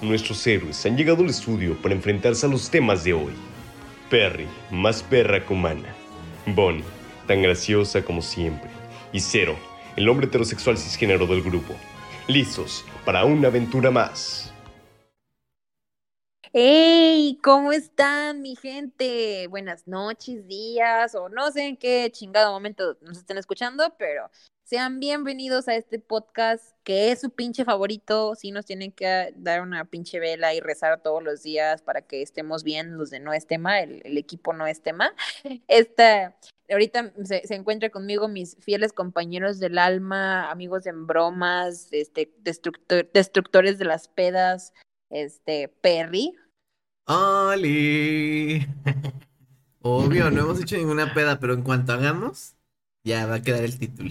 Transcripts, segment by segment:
nuestros héroes han llegado al estudio para enfrentarse a los temas de hoy. Perry, más perra que humana. Bonnie, tan graciosa como siempre. Y Zero, el hombre heterosexual cisgénero del grupo. Listos para una aventura más. ¡Hey! ¿Cómo están, mi gente? Buenas noches, días, o no sé en qué chingado momento nos estén escuchando, pero sean bienvenidos a este podcast que es su pinche favorito. Sí, nos tienen que dar una pinche vela y rezar todos los días para que estemos bien los de No es tema, el, el equipo No es tema. Esta, ahorita se, se encuentra conmigo mis fieles compañeros del alma, amigos en bromas, este, destructor, destructores de las pedas, este, Perry. ¡Oli! Obvio, no hemos hecho ninguna peda, pero en cuanto hagamos, ya va a quedar el título.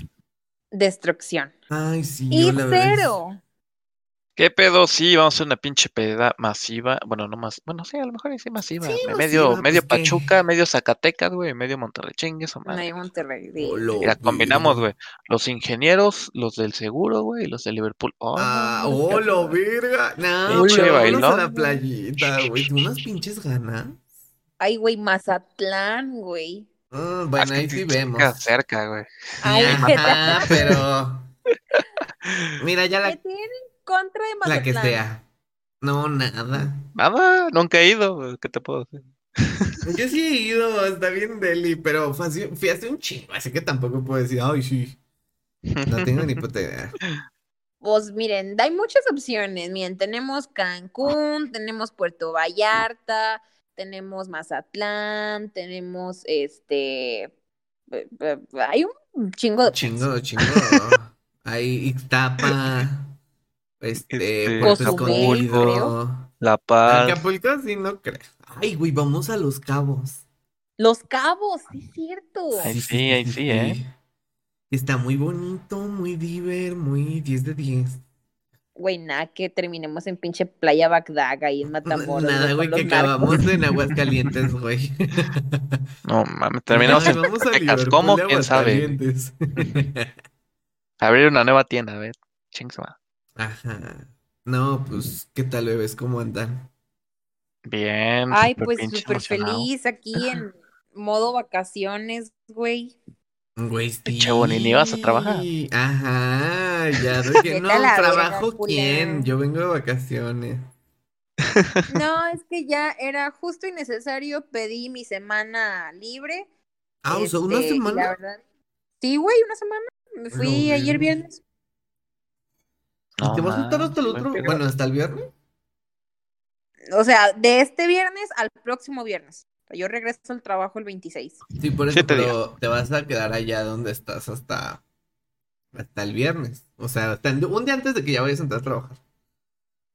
Destrucción. Ay, sí, Y yo la verdad cero. ¿Qué pedo? Sí, vamos a hacer una pinche peda masiva. Bueno, no más. Bueno, sí, a lo mejor sí masiva. Sí, Me- masiva, medio pues, medio. Pachuca, medio Zacatecas, güey, medio Monterrey, chingues o No madre. hay Monterrey. sí. Olo, Mira, combinamos, güey. Los ingenieros, los del seguro, güey, y los de Liverpool. Oh, Ah, no, no, ¡Hola, qué- verga! No, Pinche vámonos a bailón, la playita, güey. Unas pinches ganas. Ay, güey, Mazatlán, güey. Ah, Ah, bueno, ahí sí vemos. cerca, güey. Ay, Ajá, pero. Mira, ya ¿Qué la, tienen en contra de Mazatlán? la que sea. No, nada. Nada, nunca he ido, ¿qué te puedo decir? Yo sí he ido, está bien Delhi, pero fui hace un chingo, así que tampoco puedo decir, ay, sí. No tengo ni puta idea. Pues miren, hay muchas opciones. Miren, tenemos Cancún, tenemos Puerto Vallarta, tenemos Mazatlán, tenemos este. eh, eh, Hay un chingo de. Chingo, chingo. Hay Ixtapa, este, Este, Escondido. La Paz. Acapulco sí no creo. Ay, güey, vamos a Los Cabos. Los Cabos, sí es cierto. Ahí sí, ahí sí, ¿eh? Está muy bonito, muy diver, muy 10 de 10. Güey, nada, que terminemos en pinche Playa Bagdad ahí en Matamoros. Nada, güey, que acabamos en Aguascalientes, güey. No mames, terminamos Ay, en Zacatecas. ¿Cómo? ¿Quién sabe? Abrir una nueva tienda, a ver. Ajá. No, pues, ¿qué tal, bebés? ¿Cómo andan? Bien. Ay, pues súper feliz aquí en modo vacaciones, güey. Güey, Pinche Bonnie, ¿ni vas a trabajar? sí. Ajá, ya de que no trabajo quién, yo vengo de vacaciones. No, es que ya era justo y necesario. Pedí mi semana libre. Ah, o sea, una este, la semana. verdad- Sí, güey, una semana. Me fui No, ayer viernes. ¿Y te vas a estar hasta el otro? Bueno, hasta el viernes. O sea, de este viernes al próximo viernes. Yo regreso al trabajo el 26. Sí, por eso, pero te vas a quedar allá donde estás hasta, hasta el viernes. O sea, hasta el- un día antes de que ya vayas a entrar a trabajar.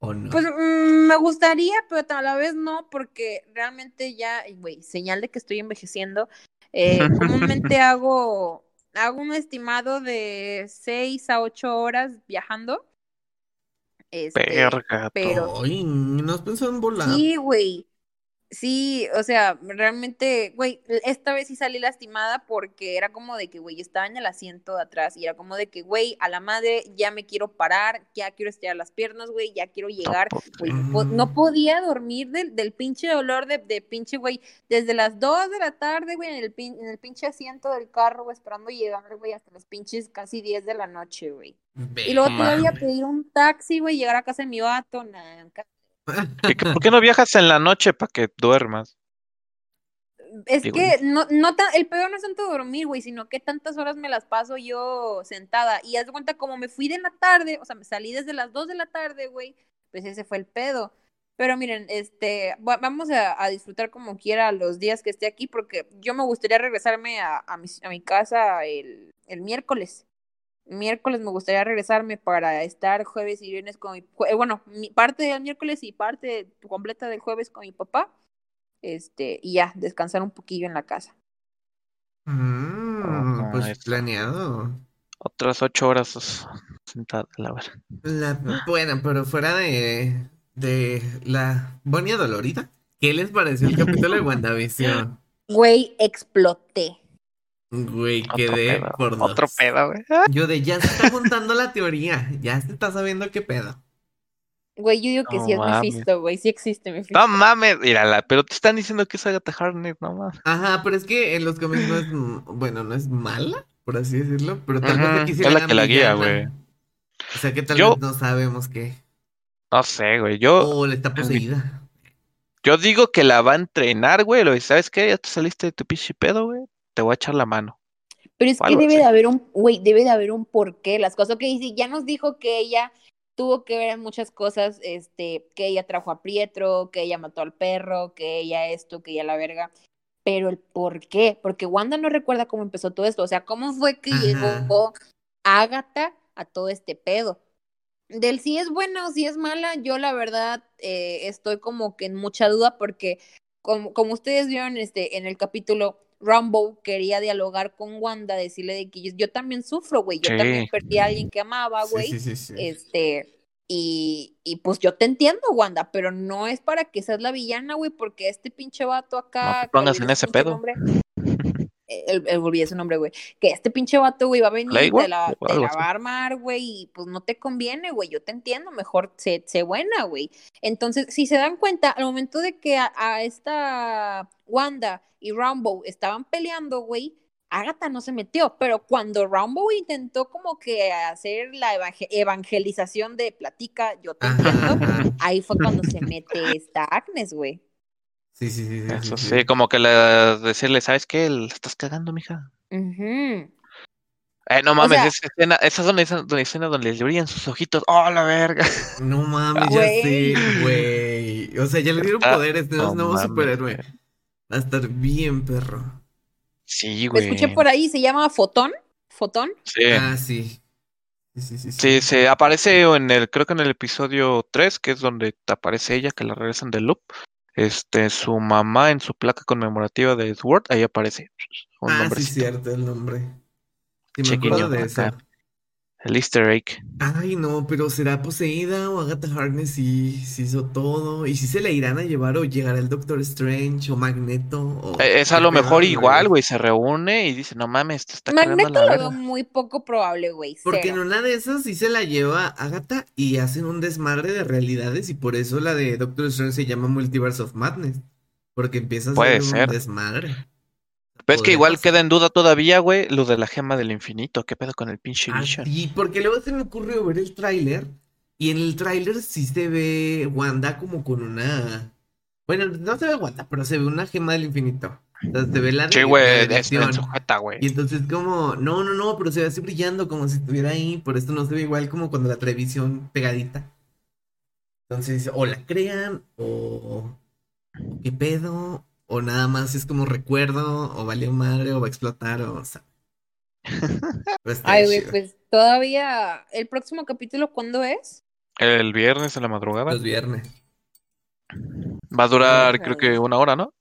¿O no? Pues mm, me gustaría, pero a la vez no, porque realmente ya, güey, señal de que estoy envejeciendo. Eh, comúnmente hago, hago un estimado de 6 a 8 horas viajando. Este, pero Ay, ¿no has pensado en volar? sí, güey. Sí, o sea, realmente, güey, esta vez sí salí lastimada porque era como de que, güey, estaba en el asiento de atrás y era como de que, güey, a la madre ya me quiero parar, ya quiero estirar las piernas, güey, ya quiero llegar, güey, no, no podía dormir del, del pinche dolor de, de pinche, güey, desde las 2 de la tarde, güey, en el, pin- en el pinche asiento del carro, güey, esperando llegar, güey, hasta las pinches casi 10 de la noche, güey. Y luego todavía pedir un taxi, güey, llegar a casa de mi vato, nada, ¿Y que- ¿Por qué no viajas en la noche para que duermas? Es Digo, que no, no tan, el peor no es tanto dormir, güey, sino que tantas horas me las paso yo sentada. Y haz de cuenta, como me fui de la tarde, o sea, me salí desde las 2 de la tarde, güey, pues ese fue el pedo. Pero miren, este, va- vamos a, a disfrutar como quiera los días que esté aquí, porque yo me gustaría regresarme a, a, mi, a mi casa el, el miércoles. Miércoles me gustaría regresarme para estar jueves y viernes con mi, eh, bueno, mi parte del miércoles y parte completa del jueves con mi papá este, y ya, descansar un poquillo en la casa. Mm, Ajá, pues planeado. Otras ocho horas sentada, la verdad. La, bueno, pero fuera de, de la Bonnie Dolorita, ¿qué les pareció el capítulo de WandaVision? Güey, exploté. Güey, quedé pedo, por dos. Otro pedo, güey. Yo de ya se está montando la teoría, ya se está sabiendo qué pedo. Güey, yo digo que No sí es mames. Mephisto, güey. Sí existe Mephisto. No mames, mírala, pero te están diciendo que es Agatha Harkness, no mames. Ajá, pero es que en los cómics no es, bueno, no es mala, por así decirlo, pero tal vez Ujú, aquí sí es la que la guía, güey. O sea que tal Yo- vez no sabemos qué. No sé, güey. Yo, O le está poseída. yo digo que la va a entrenar, güey. Lo ¿sabes qué? Ya te saliste de tu pinche pedo, güey. Te voy a echar la mano. Pero es que debe así. de haber un, güey, debe de haber un porqué. Las cosas que dice, ya nos dijo que ella tuvo que ver en muchas cosas, este, que ella trajo a Pietro, que ella mató al perro, que ella esto, que ella la verga. Pero el por qué, porque Wanda no recuerda cómo empezó todo esto. O sea, cómo fue que Ajá. llegó Agatha a todo este pedo. Del si es buena o si es mala, yo la verdad eh, estoy como que en mucha duda porque como, como ustedes vieron este, en el capítulo, Rumble quería dialogar con Wanda, decirle de que yo, yo también sufro, güey, yo Sí. también perdí a alguien que amaba, güey, sí, sí, sí. este, y, y pues yo te entiendo, Wanda, pero no es para que seas la villana, güey, porque este pinche vato acá... No en ese pedo. nombre, el, el, olvidé su nombre, güey. Que este pinche vato, güey, va a venir, Playboy te la, te va a armar, güey, y pues no te conviene, güey. Yo te entiendo, mejor sé, sé buena, güey. Entonces, si se dan cuenta, al momento de que a, a esta Wanda y Rambo estaban peleando, güey, Agatha no se metió, pero cuando Rambo intentó como que hacer la evangel- evangelización de platica, yo te entiendo, ahí fue cuando se mete esta Agnes, güey. Sí, sí, sí, sí, Eso sí, sí, como que le, decirle, ¿sabes qué? La estás cagando, mija. Ujú. Eh, no mames, sea- esa escena, esa es donde, donde escena donde le brillan sus ojitos. ¡Oh, la verga! No mames, ya sé, güey. O sea, ya le dieron Está- poderes, no tenemos nuevo mames, superhéroe. Va a estar bien, perro. Sí, Lo güey. escuché por ahí, se llama Fotón. Fotón. Sí. Ah, sí. Sí, sí, sí. Sí, se aparece en el, creo que en el episodio 3, que es donde te aparece ella, que la regresan del loop. Este, su mamá en su placa conmemorativa de Sword, ahí aparece un Ah, sí, nombrecito. cierto, el nombre. Sí, me Chiquillo, acuerdo de eso. acá. El Easter egg. Ay, no, pero ¿será poseída o Agatha Harkness sí, sí hizo todo? ¿Y si se la irán a llevar o llegará el Doctor Strange o Magneto? O... Eh, Es a lo mejor igual, güey? se reúne y dice, no mames, te está Magneto la lo verga. veo muy poco probable, güey. Porque en una de esas sí se la lleva Agatha y hacen un desmadre de realidades y por eso la de Doctor Strange se llama Multiverse of Madness. Porque empieza a Puede ser un desmadre. Pero es que igual pasar. queda en duda todavía, güey, lo de la gema del infinito. ¿Qué pedo con el pinche Ah, Vision? sí, porque luego se me ocurrió ver el tráiler y en el tráiler sí se ve Wanda como con una... Bueno, no se ve Wanda, pero se ve una gema del infinito. Sea, se ve la Sí, güey, sujeta, güey. Y entonces como, no, no, no, pero se ve así brillando como si estuviera ahí, por esto no se ve igual como cuando la televisión pegadita. Entonces, o la crean, o qué pedo, o nada más es como recuerdo, o valió madre, o va a explotar, o, o sea. Estar Ay, güey, pues todavía. ¿El próximo capítulo cuándo es? El viernes en la madrugada. Los viernes. Va a durar, creo que una hora, ¿no?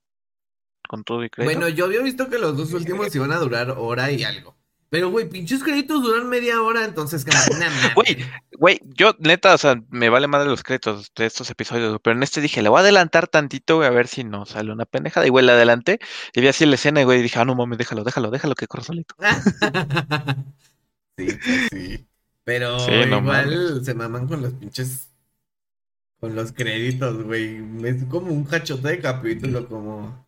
Con todo y crédito. Bueno, yo había visto que los dos últimos iban a durar hora y algo. Pero, güey, pinches créditos duran media hora, entonces. Güey, Güey, yo neta, o sea, me vale madre los créditos de estos episodios, pero en este dije, le voy a adelantar tantito, güey, a ver si no sale una pendejada. Y güey, le adelanté y vi así la escena, güey, y dije, ah, no mames, déjalo, déjalo, déjalo que corra solito. sí, pues sí. Pero Sí, no igual se maman con los pinches. Con los créditos, güey. Es como un cachote de capítulo, como.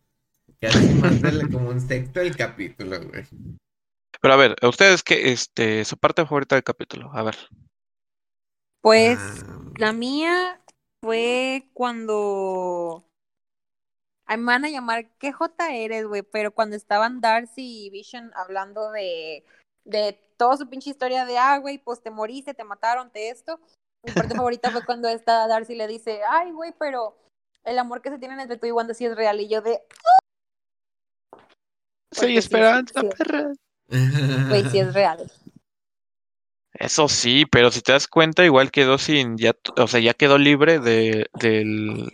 Casi más como un sexto del capítulo, güey. Pero a ver, a ustedes qué, este, su parte favorita del capítulo, a ver. Pues Ah, la mía fue cuando. Ay, me van a llamar, ¿qué J eres, güey? Pero cuando estaban Darcy y Vision hablando de, de toda su pinche historia de, ah, güey, pues te moriste, te mataron, te esto. Mi parte favorita fue cuando esta Darcy le dice, ay, güey, pero el amor que se tienen entre tú y Wanda sí es real. Y yo de, Sí, Porque sí, esperanza, sí. perra. Güey, sí es real. Eso sí, pero si te das cuenta, igual quedó sin, ya, o sea, ya quedó libre de, del,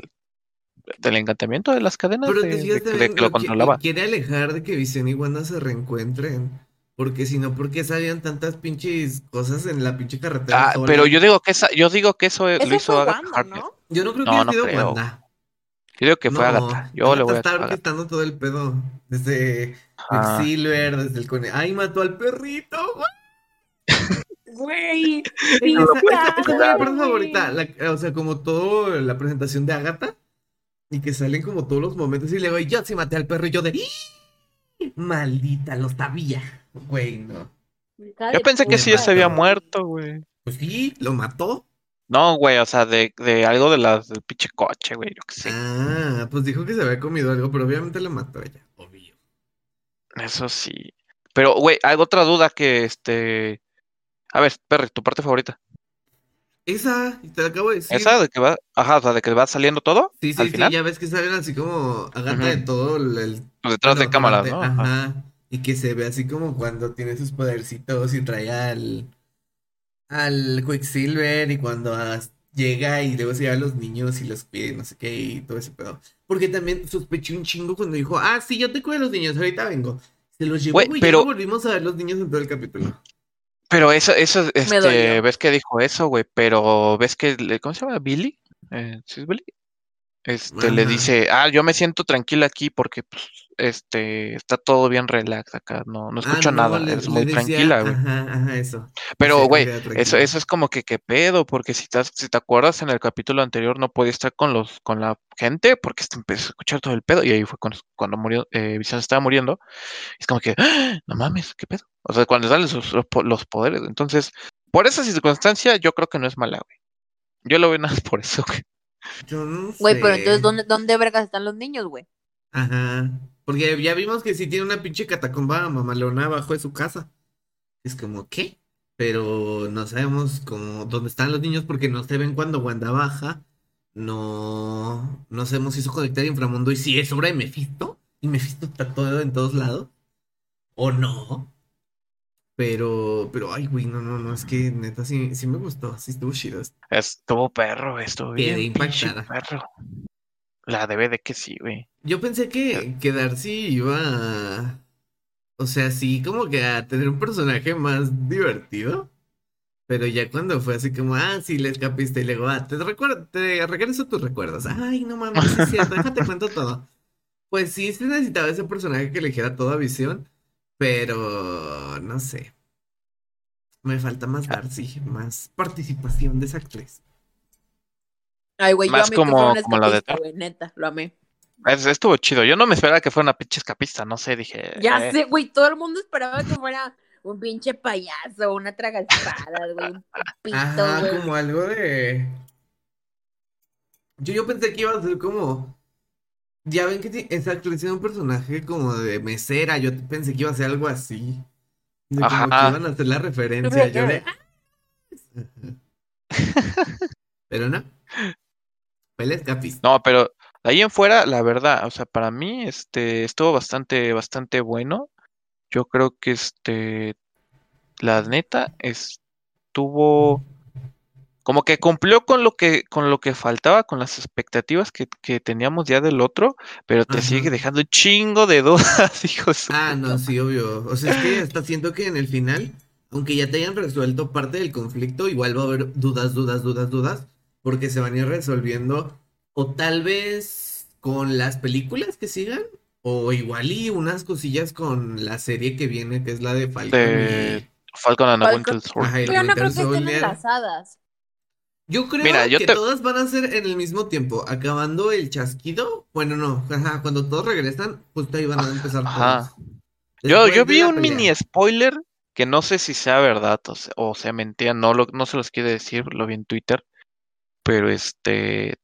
del encantamiento de las cadenas Pero de, te de de también que lo controlaba. quiere alejar de que Visión y Wanda se reencuentren. Porque si no, ¿por qué sabían tantas pinches cosas en la pinche carretera? Ah, sola? pero yo digo que esa, yo digo que eso eh, lo hizo Agatha Wanda, Harkness. ¿no? Yo no creo que No, haya no sido creo. Wanda. Yo digo que fue No, Agatha. Yo le voy a Agatha está orquestando todo el pedo. Desde. Silver, desde el conejo. ¡Ay, mató al perrito! güey! Esa es mi parte favorita. la- o sea, como todo la presentación de Agatha. Y que salen como todos los momentos. Y le digo, yo sí maté al perro. Y yo de. "¡Ih! Maldita, lo sabía. Güey, no. Yo pensé que sí ya se había muerto, güey. Pues sí, lo mató. No, güey, o sea, de, de algo de las del pinche coche, güey, yo qué sé. Ah, pues dijo que se había comido algo, pero obviamente lo mató ella. Eso sí. Pero, güey, hay otra duda que este. A ver, Perry, tu parte favorita. Esa, y te la acabo de decir. Esa de que va, ajá, o sea, de que va saliendo todo Sí, sí, al sí, final, ya ves que salen así como Agatha Ujú. de todo el, el- pues, detrás de cámaras, ¿no? Ajá. Ajá. Y que se ve así como cuando tiene sus podercitos y trae al al Quicksilver y cuando as- llega y luego se lleva a los niños y los cuida y no sé qué y todo ese pedo. Porque también sospeché un chingo cuando dijo, ah, sí, yo te cuido a los niños, ahorita vengo. Se los llevó, Güey, pero- ya no volvimos a ver los niños en todo el capítulo. Pero eso, eso, este, ves que dijo eso, güey, pero ves que, le- ¿cómo se llama? Billy, eh, ¿sí es Billy? Este, le dice, ah, yo me siento tranquila aquí porque, pues, este, está todo bien relax acá, no, no Ah, escucho no, nada, le- es le muy decía- tranquila, güey. Ajá, ajá, eso. Pero, güey, eso, eso es como que qué pedo, porque si te, si te acuerdas en el capítulo anterior no podía estar con los, con la gente porque empezó a escuchar todo el pedo y ahí fue cuando, cuando murió, eh, Visión estaba muriendo. Es como que, ¡ah! no mames, qué pedo. O sea, cuando salen sus- los, los poderes. Entonces, por esa circunstancia, yo creo que no es mala, güey. Yo lo veo nada por eso, güey. Yo no Güey, pero sé. entonces, ¿dónde, dónde vergas están los niños, güey? Ajá. Porque ya vimos que sí tiene una pinche catacomba mamalona abajo de su casa. Es como, ¿qué? Pero no sabemos cómo, dónde están los niños porque no se ven cuando Wanda baja. No, no sabemos si hizo conectar inframundo y si es obra de Mephisto. Y Mephisto está todo en todos lados. O no. Pero, pero, ay, güey, no, no, no, es que neta sí, sí me gustó, sí estuvo chido. Estuvo perro, estuvo Quedé bien impactada. perro. La debe de que sí, güey. Yo pensé que, que Darcy iba a... O sea, sí, como que a tener un personaje más divertido. Pero ya cuando fue así como, ah, sí, le escapiste y luego, ah, te recuerdo, te regreso tus recuerdos. Ay, no mames, es cierto, déjate cuento todo. Pues sí, se necesitaba ese personaje que le dijera toda visión, pero no sé. Me falta más Darcy, más participación de esa actriz. Ay, güey, yo Más amé que como- como la de neta, lo amé. Es- estuvo chido. Yo no me esperaba que fuera una pinche escapista, no sé, dije. Ya eh, sé, güey, todo el mundo esperaba que fuera un pinche payaso, una tragaspadas, güey, un pito, Ajá, güey. como algo de. Yo, yo pensé que iba a ser como. Ya ven que actriz tiene un personaje como de mesera. Yo pensé que iba a ser algo así. De como que Ajá. iban a hacer la referencia. Yo de. Pero no. Fue el escapista. No, pero de ahí en fuera, la verdad, o sea, para mí, este, estuvo bastante, bastante bueno. Yo creo que este, la neta, estuvo como que cumplió con lo que, con lo que faltaba, con las expectativas que, que teníamos ya del otro, pero te Ajá. sigue dejando un chingo de dudas, hijos. Ah, no, sí, obvio. O sea, es que hasta siento que en el final, aunque ya te hayan resuelto parte del conflicto, igual va a haber dudas, dudas, dudas, dudas, porque se van a ir resolviendo, o tal vez con las películas que sigan, o igual y unas cosillas con la serie que viene, que es la de Falcon De- y... Falcon and the Falcon- Winter Soldier. Pero no creo que estén enlazadas. Yo creo Mira, yo que te- todas van a ser en el mismo tiempo, acabando el chasquido. Bueno, no, ajá, cuando todos regresan, justo ahí van a empezar Ajá. todos. Yo, yo vi un pelea. mini spoiler que no sé si sea verdad o sea, o sea mentira, no, lo, no se los quiere decir, lo vi en Twitter, pero este,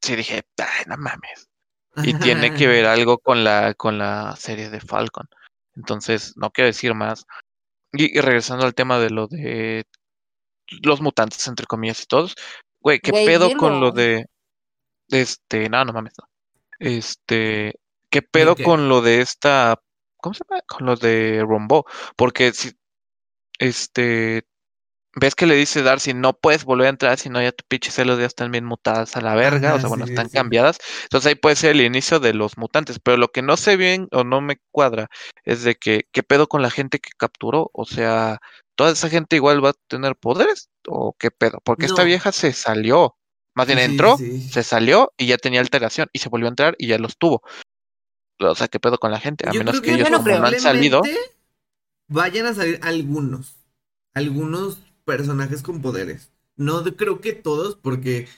sí dije, ay, no mames. Y tiene que ver algo con la, con la serie de Falcon. Entonces, no quiero decir más. Y, y regresando al tema de lo de los mutantes, entre comillas, y todos, güey, ¿qué pedo con lo de, este, no, no mames, no. Este, ¿qué pedo con lo de esta, ¿cómo se llama? Con lo de Rombo, porque si, este, ves que le dice Darcy, no puedes volver a entrar, si no ya tu pinche celos ya están bien mutadas a la verga, o sea, bueno, sí, están sí. cambiadas. Entonces ahí puede ser el inicio de los mutantes, pero lo que no sé bien o no me cuadra es de que, ¿qué pedo con la gente que capturó? O sea, ¿toda esa gente igual va a tener poderes? ¿O qué pedo? Porque esta vieja se salió, más bien Sí, entró, sí. se salió y ya tenía alteración y se volvió a entrar y ya los tuvo. O sea, ¿qué pedo con la gente? A Yo menos que ellos no como no han salido, Vayan a salir algunos. algunos personajes con poderes. No de- creo que todos, porque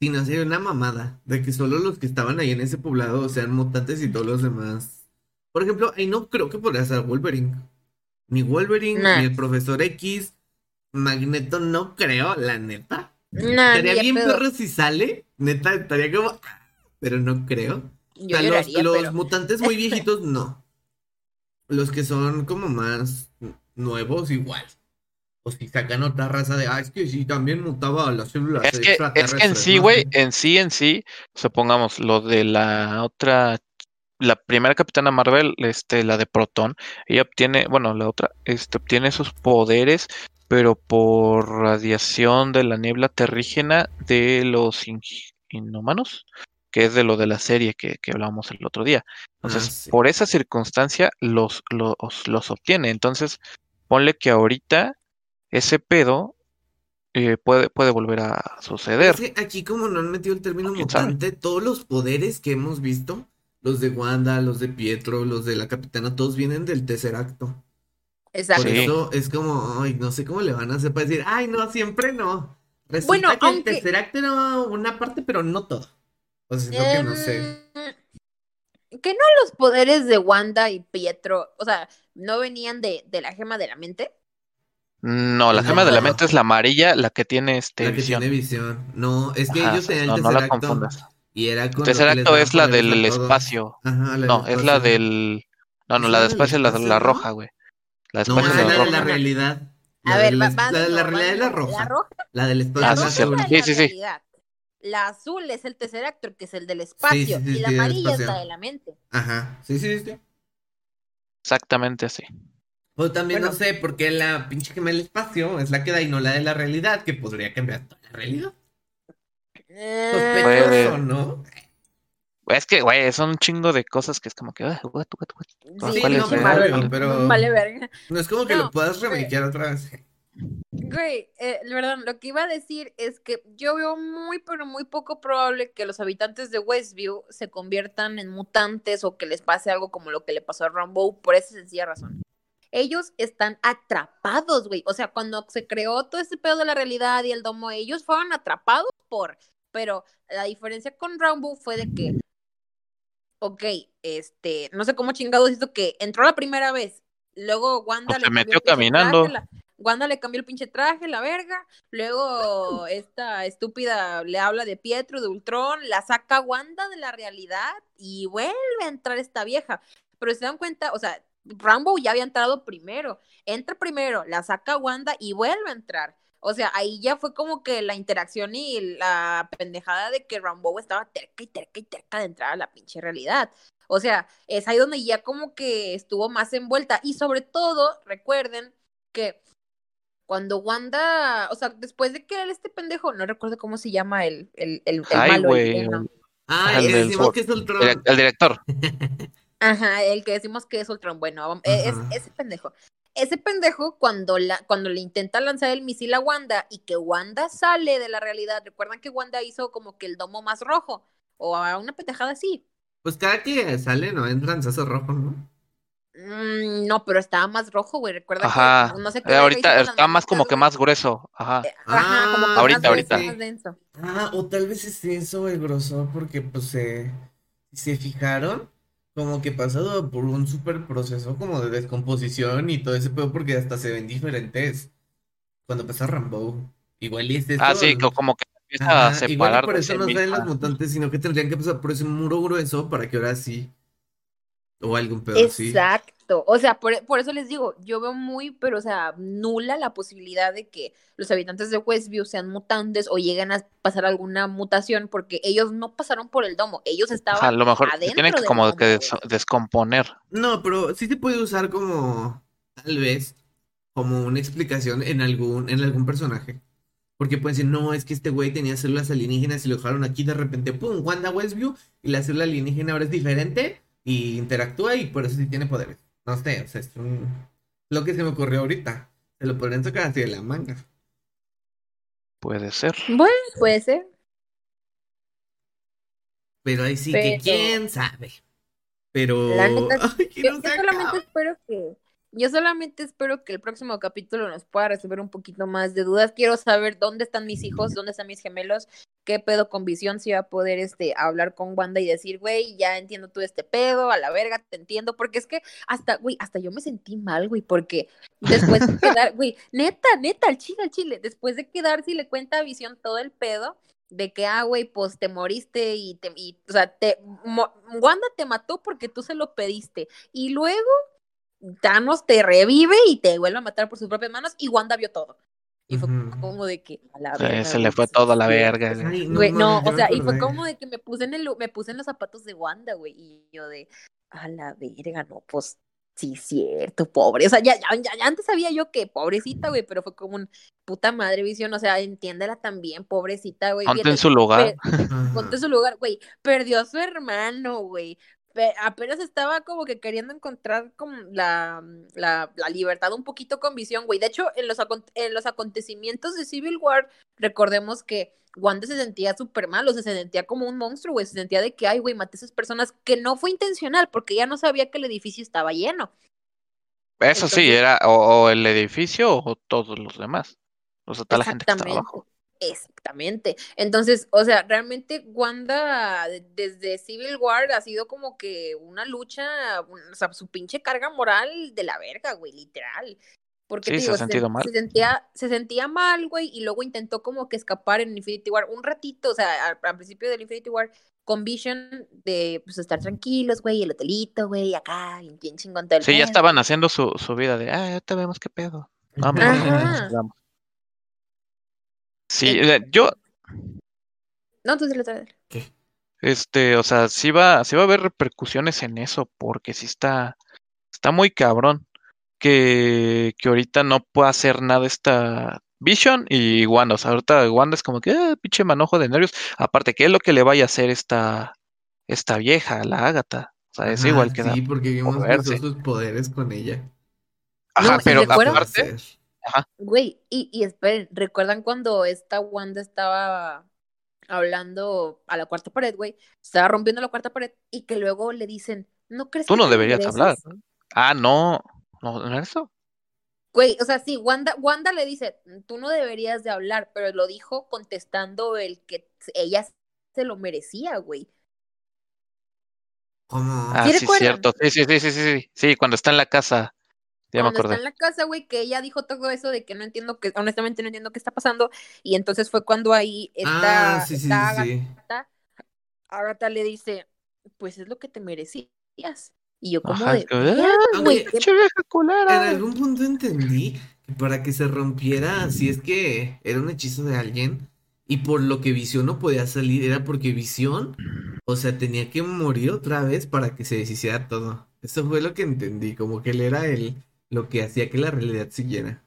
si no sería una mamada de que solo los que estaban ahí en ese poblado sean mutantes y todos los demás. Por ejemplo, ahí no creo que podría ser Wolverine. Ni Wolverine, Nah. ni el Profesor X. Magneto no creo, la neta. Nah, Estaría bien pedo. perro si sale. Neta, estaría como. Pero no creo. O Yo sea, los, lloraría, los pero... mutantes muy viejitos, no. Los que son como más nuevos, igual. O si sacan otra raza de, ah, es que sí, también mutaba a las células Es que, es que en extraterrestres", sí, ¿no? güey, en sí, en sí, supongamos, lo de la otra, la primera Capitana Marvel, este, la de Proton, ella obtiene, bueno, la otra, este, obtiene sus poderes, pero por radiación de la niebla terrígena de los in- inhumanos, que es de lo de la serie que, que hablábamos el otro día. Entonces, Ah, sí. por esa circunstancia los, los, los obtiene. Entonces, ponle que ahorita ese pedo eh, puede, puede volver a suceder. Es que aquí como no han metido el término mutante, todos los poderes que hemos visto, los de Wanda, los de Pietro, los de la Capitana, todos vienen del tercer acto. Exacto. Por eso es como, ay, no sé cómo le van a hacer para decir, ay, no, siempre no. Resulta Bueno, que el tercer acto era una parte, pero no todo. O sea, es lo que no sé. Em, Que no los poderes de Wanda y Pietro, o sea, no venían de, de la gema de la mente. No, la No. gema de la mente es la amarilla, la que tiene este La que visión. tiene visión. No, es que Ajá, ellos tenían no, el no tercer la acto. confundas. Y era con El tercer que acto es la del espacio. Ajá, la del No, es la del. No, no, ¿Es la la de del espacio es la, la no? roja, güey. La de No, espacio esa es la la de la realidad. A La ver, la la va realidad es la roja. La roja, La del espacio la Ah, es sí, la roja la Sí, la sí. La azul es el tercer actor, que es el del espacio. sí, sí, y sí, la amarilla es la de la mente. Ajá. Sí, sí, sí. Exactamente así. Pues también Bueno. no sé por qué la pinche gema del espacio es la que da y no la de la realidad, que podría cambiar toda la realidad. Sospechoso. ¿no? Es que, güey, son un chingo de cosas que es como que. ah, what, what, what. sí, ¿Cuál es? Pero- Vale, verga. No es como que No, lo puedas remakear otra vez. Güey, eh, verdad, lo que iba a decir es que yo veo muy, pero muy poco probable que los habitantes de Westview se conviertan en mutantes o que les pase algo como lo que le pasó a Rambo por esa sencilla razón. Ellos están atrapados, güey. O sea, cuando se creó todo ese pedo de la realidad y el domo, ellos fueron atrapados por. Pero la diferencia con Rambo fue de que, ok, este, no sé cómo chingados hizo que entró la primera vez, luego Wanda O le se metió caminando. traje, la- Wanda le cambió el pinche traje, la verga. Luego esta estúpida le habla de Pietro, de Ultron, la saca Wanda de la realidad y vuelve a entrar esta vieja. Pero se dan cuenta, o sea, Rambo ya había entrado primero. Entra primero, la saca Wanda y vuelve a entrar. O sea, ahí ya fue como que la interacción y la pendejada de que Rambo estaba terca y terca y terca de entrar a la pinche realidad. O sea, es ahí donde ya como que estuvo más envuelta. Y sobre todo, recuerden que cuando Wanda, o sea, después de que era este pendejo, no recuerdo cómo se llama el, el, el, el Ay, malo, el güey. villano. Ah, El decimos Ford. que es Ultron. El, el director. Ajá, el que decimos que es Ultron. Bueno, es, ese pendejo. Ese pendejo, cuando, la, cuando le intenta lanzar el misil a Wanda y que Wanda sale de la realidad, recuerdan que Wanda hizo como que el domo más rojo, o a una pendejada así. Pues cada que sale, ¿no? Entran lanzazo rojo, ¿no? Mm, no, pero estaba más rojo, güey. Recuerda Ajá. que no sé Eh, qué. hizo ahorita está más como que más grueso. Ajá. Eh, Ajá, como que Ah, más ahorita, denso, ahorita. más denso. Ah, o tal vez es eso el grosor, porque pues se, se fijaron como que pasado por un super proceso como de descomposición y todo ese pedo, porque hasta se ven diferentes cuando pasa Rambo. Igual y es eso. Ah, sí, co- como que empieza a Ajá, igual y separar por eso no salen los mutantes, sino que tendrían que pasar por ese muro grueso para que ahora sí. O algún pedo así. Exacto. O sea, por, por eso les digo, yo veo muy, pero o sea, nula la posibilidad de que los habitantes de Westview sean mutantes o lleguen a pasar alguna mutación porque ellos no pasaron por el domo, ellos estaban Ajá, a lo mejor adentro tienen que del como domo, que güey. des- descomponer. No, pero sí se puede usar como, tal vez, como una explicación en algún, en algún personaje. Porque pueden decir, no, es que este güey tenía células alienígenas y lo dejaron aquí de repente, pum, Wanda Westview, y la célula alienígena ahora es diferente y interactúa y por eso sí tiene poderes. No sé, o sea, es un- lo que se me ocurrió ahorita. Se lo podrían sacar así de la manga. Puede ser. Bueno, puede ser. Pero ahí sí que quién sabe. Pero. La neta, Ay, que Yo, no yo solamente espero que, Yo solamente espero que el próximo capítulo nos pueda resolver un poquito más de dudas. Quiero saber dónde están mis hijos, dónde están mis gemelos, qué pedo con visión, si va a poder este, hablar con Wanda y decir, güey, ya entiendo todo este pedo, a la verga, te entiendo, porque es que hasta, güey, hasta yo me sentí mal, güey, porque después de quedar, güey, neta, neta, al chile, al chile, después de quedar, si le cuenta a visión todo el pedo, de que, ah, güey, pues te moriste y te, y, o sea, te, Wanda te mató porque tú se lo pediste, y luego Thanos te revive y te vuelve a matar por sus propias manos y Wanda vio todo. Y fue como de que a la verga, se le fue todo a la verga. Güey, no, o sea, y fue como de que me puse en el me puse en los zapatos de Wanda, güey, y yo de a la verga, no, pues sí, cierto, pobre. O sea, ya, ya, ya antes sabía yo que pobrecita, güey, pero fue como un puta madre visión, o sea, entiéndela también, pobrecita, güey. Ponte en su lugar. Ponte en su lugar, güey. Perdió a su hermano, güey apenas estaba como que queriendo encontrar como la, mm, la, la, libertad un poquito con visión, güey. De hecho, en los, en los acontecimientos de Civil War, recordemos que Wanda se sentía súper mal, o sea, se sentía como un monstruo, güey. Se sentía de que, ay, güey, maté a esas personas, que no fue intencional, porque ya no sabía que el edificio estaba lleno. Eso sí, era o, el edificio o todos los demás. O sea, toda la gente que estaba abajo. Exactamente. Entonces, o sea, realmente Wanda desde Civil War ha sido como que una lucha, o sea, su pinche carga moral de la verga, güey, literal. Porque se, sentido mal. se, sentía, se sentía mal, güey, y luego intentó como que escapar en Infinity War un ratito, o sea, al, principio del Infinity War, con Vision de pues estar tranquilos, güey, el hotelito, güey, acá, bien chingón. Sí, ya estaban haciendo su, su vida de, ah, ya te vemos qué pedo. No, vamos. Sí, yo. No, tú le traes. ¿Qué? Este, o sea, sí va, sí va a haber repercusiones en eso, porque sí está, está muy cabrón que, que ahorita no pueda hacer nada esta Vision y Wanda. O sea, ahorita Wanda es como que, ah, pinche manojo de nervios. Aparte, ¿qué es lo que le vaya a hacer esta, esta vieja, la Ágata? O sea, es igual que Sí, porque vimos sus poderes con ella. Ajá, pero aparte. Güey, y, y esperen, ¿recuerdan cuando esta Wanda estaba hablando a la cuarta pared, güey? Estaba rompiendo la cuarta pared y que luego le dicen, ¿no crees Tú no deberías hablar. Ah, no, no, ¿no es eso? Güey, o sea, sí, Wanda, Wanda le dice, tú no deberías de hablar, pero lo dijo contestando el que ella se lo merecía, güey. Ah, sí, cierto. Sí, sí, sí, sí, sí, sí, cuando está en la casa cuando está en la casa, güey, que ella dijo todo eso de que no entiendo que, honestamente no entiendo qué está pasando. Y entonces fue cuando ahí está, ah, sí, sí, Agatha, le dice, pues es lo que te merecías. Y yo como de, güey, En algún punto entendí que para que se rompiera, si es que era un hechizo de alguien, y por lo que Visión no podía salir, era porque Visión, o sea, tenía que morir otra vez para que se deshiciera todo. Eso fue lo que entendí, como que él era el, lo que hacía que la realidad siguiera.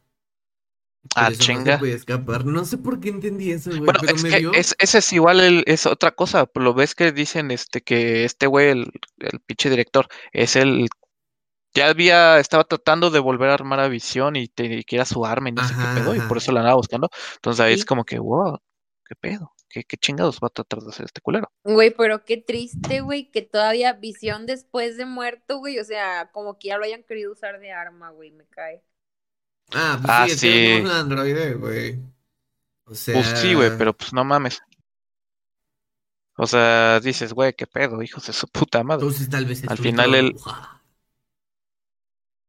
ah, chinga. No escapar. No sé por qué entendí eso, güey. Bueno, es que ese es igual, es otra cosa. Lo ves que dicen este que este güey, el, el pinche director, es el. Ya había, estaba tratando de volver a armar a Visión y, te, que era su arma y no sé qué pedo, y por eso la andaba buscando. Entonces ahí es como que, wow, qué pedo. ¿Qué, ¿Qué, chingados va a tratar de hacer este culero? Güey, pero qué triste, güey, que todavía visión después de muerto, güey, o sea, como que ya lo hayan querido usar de arma, güey, me cae. Ah, pues ah, sí, sí. Es un androide, güey. O sea... Pues sí, güey, pero pues no mames. O sea, dices, güey, qué pedo, hijos de su puta madre. Entonces tal vez al final él...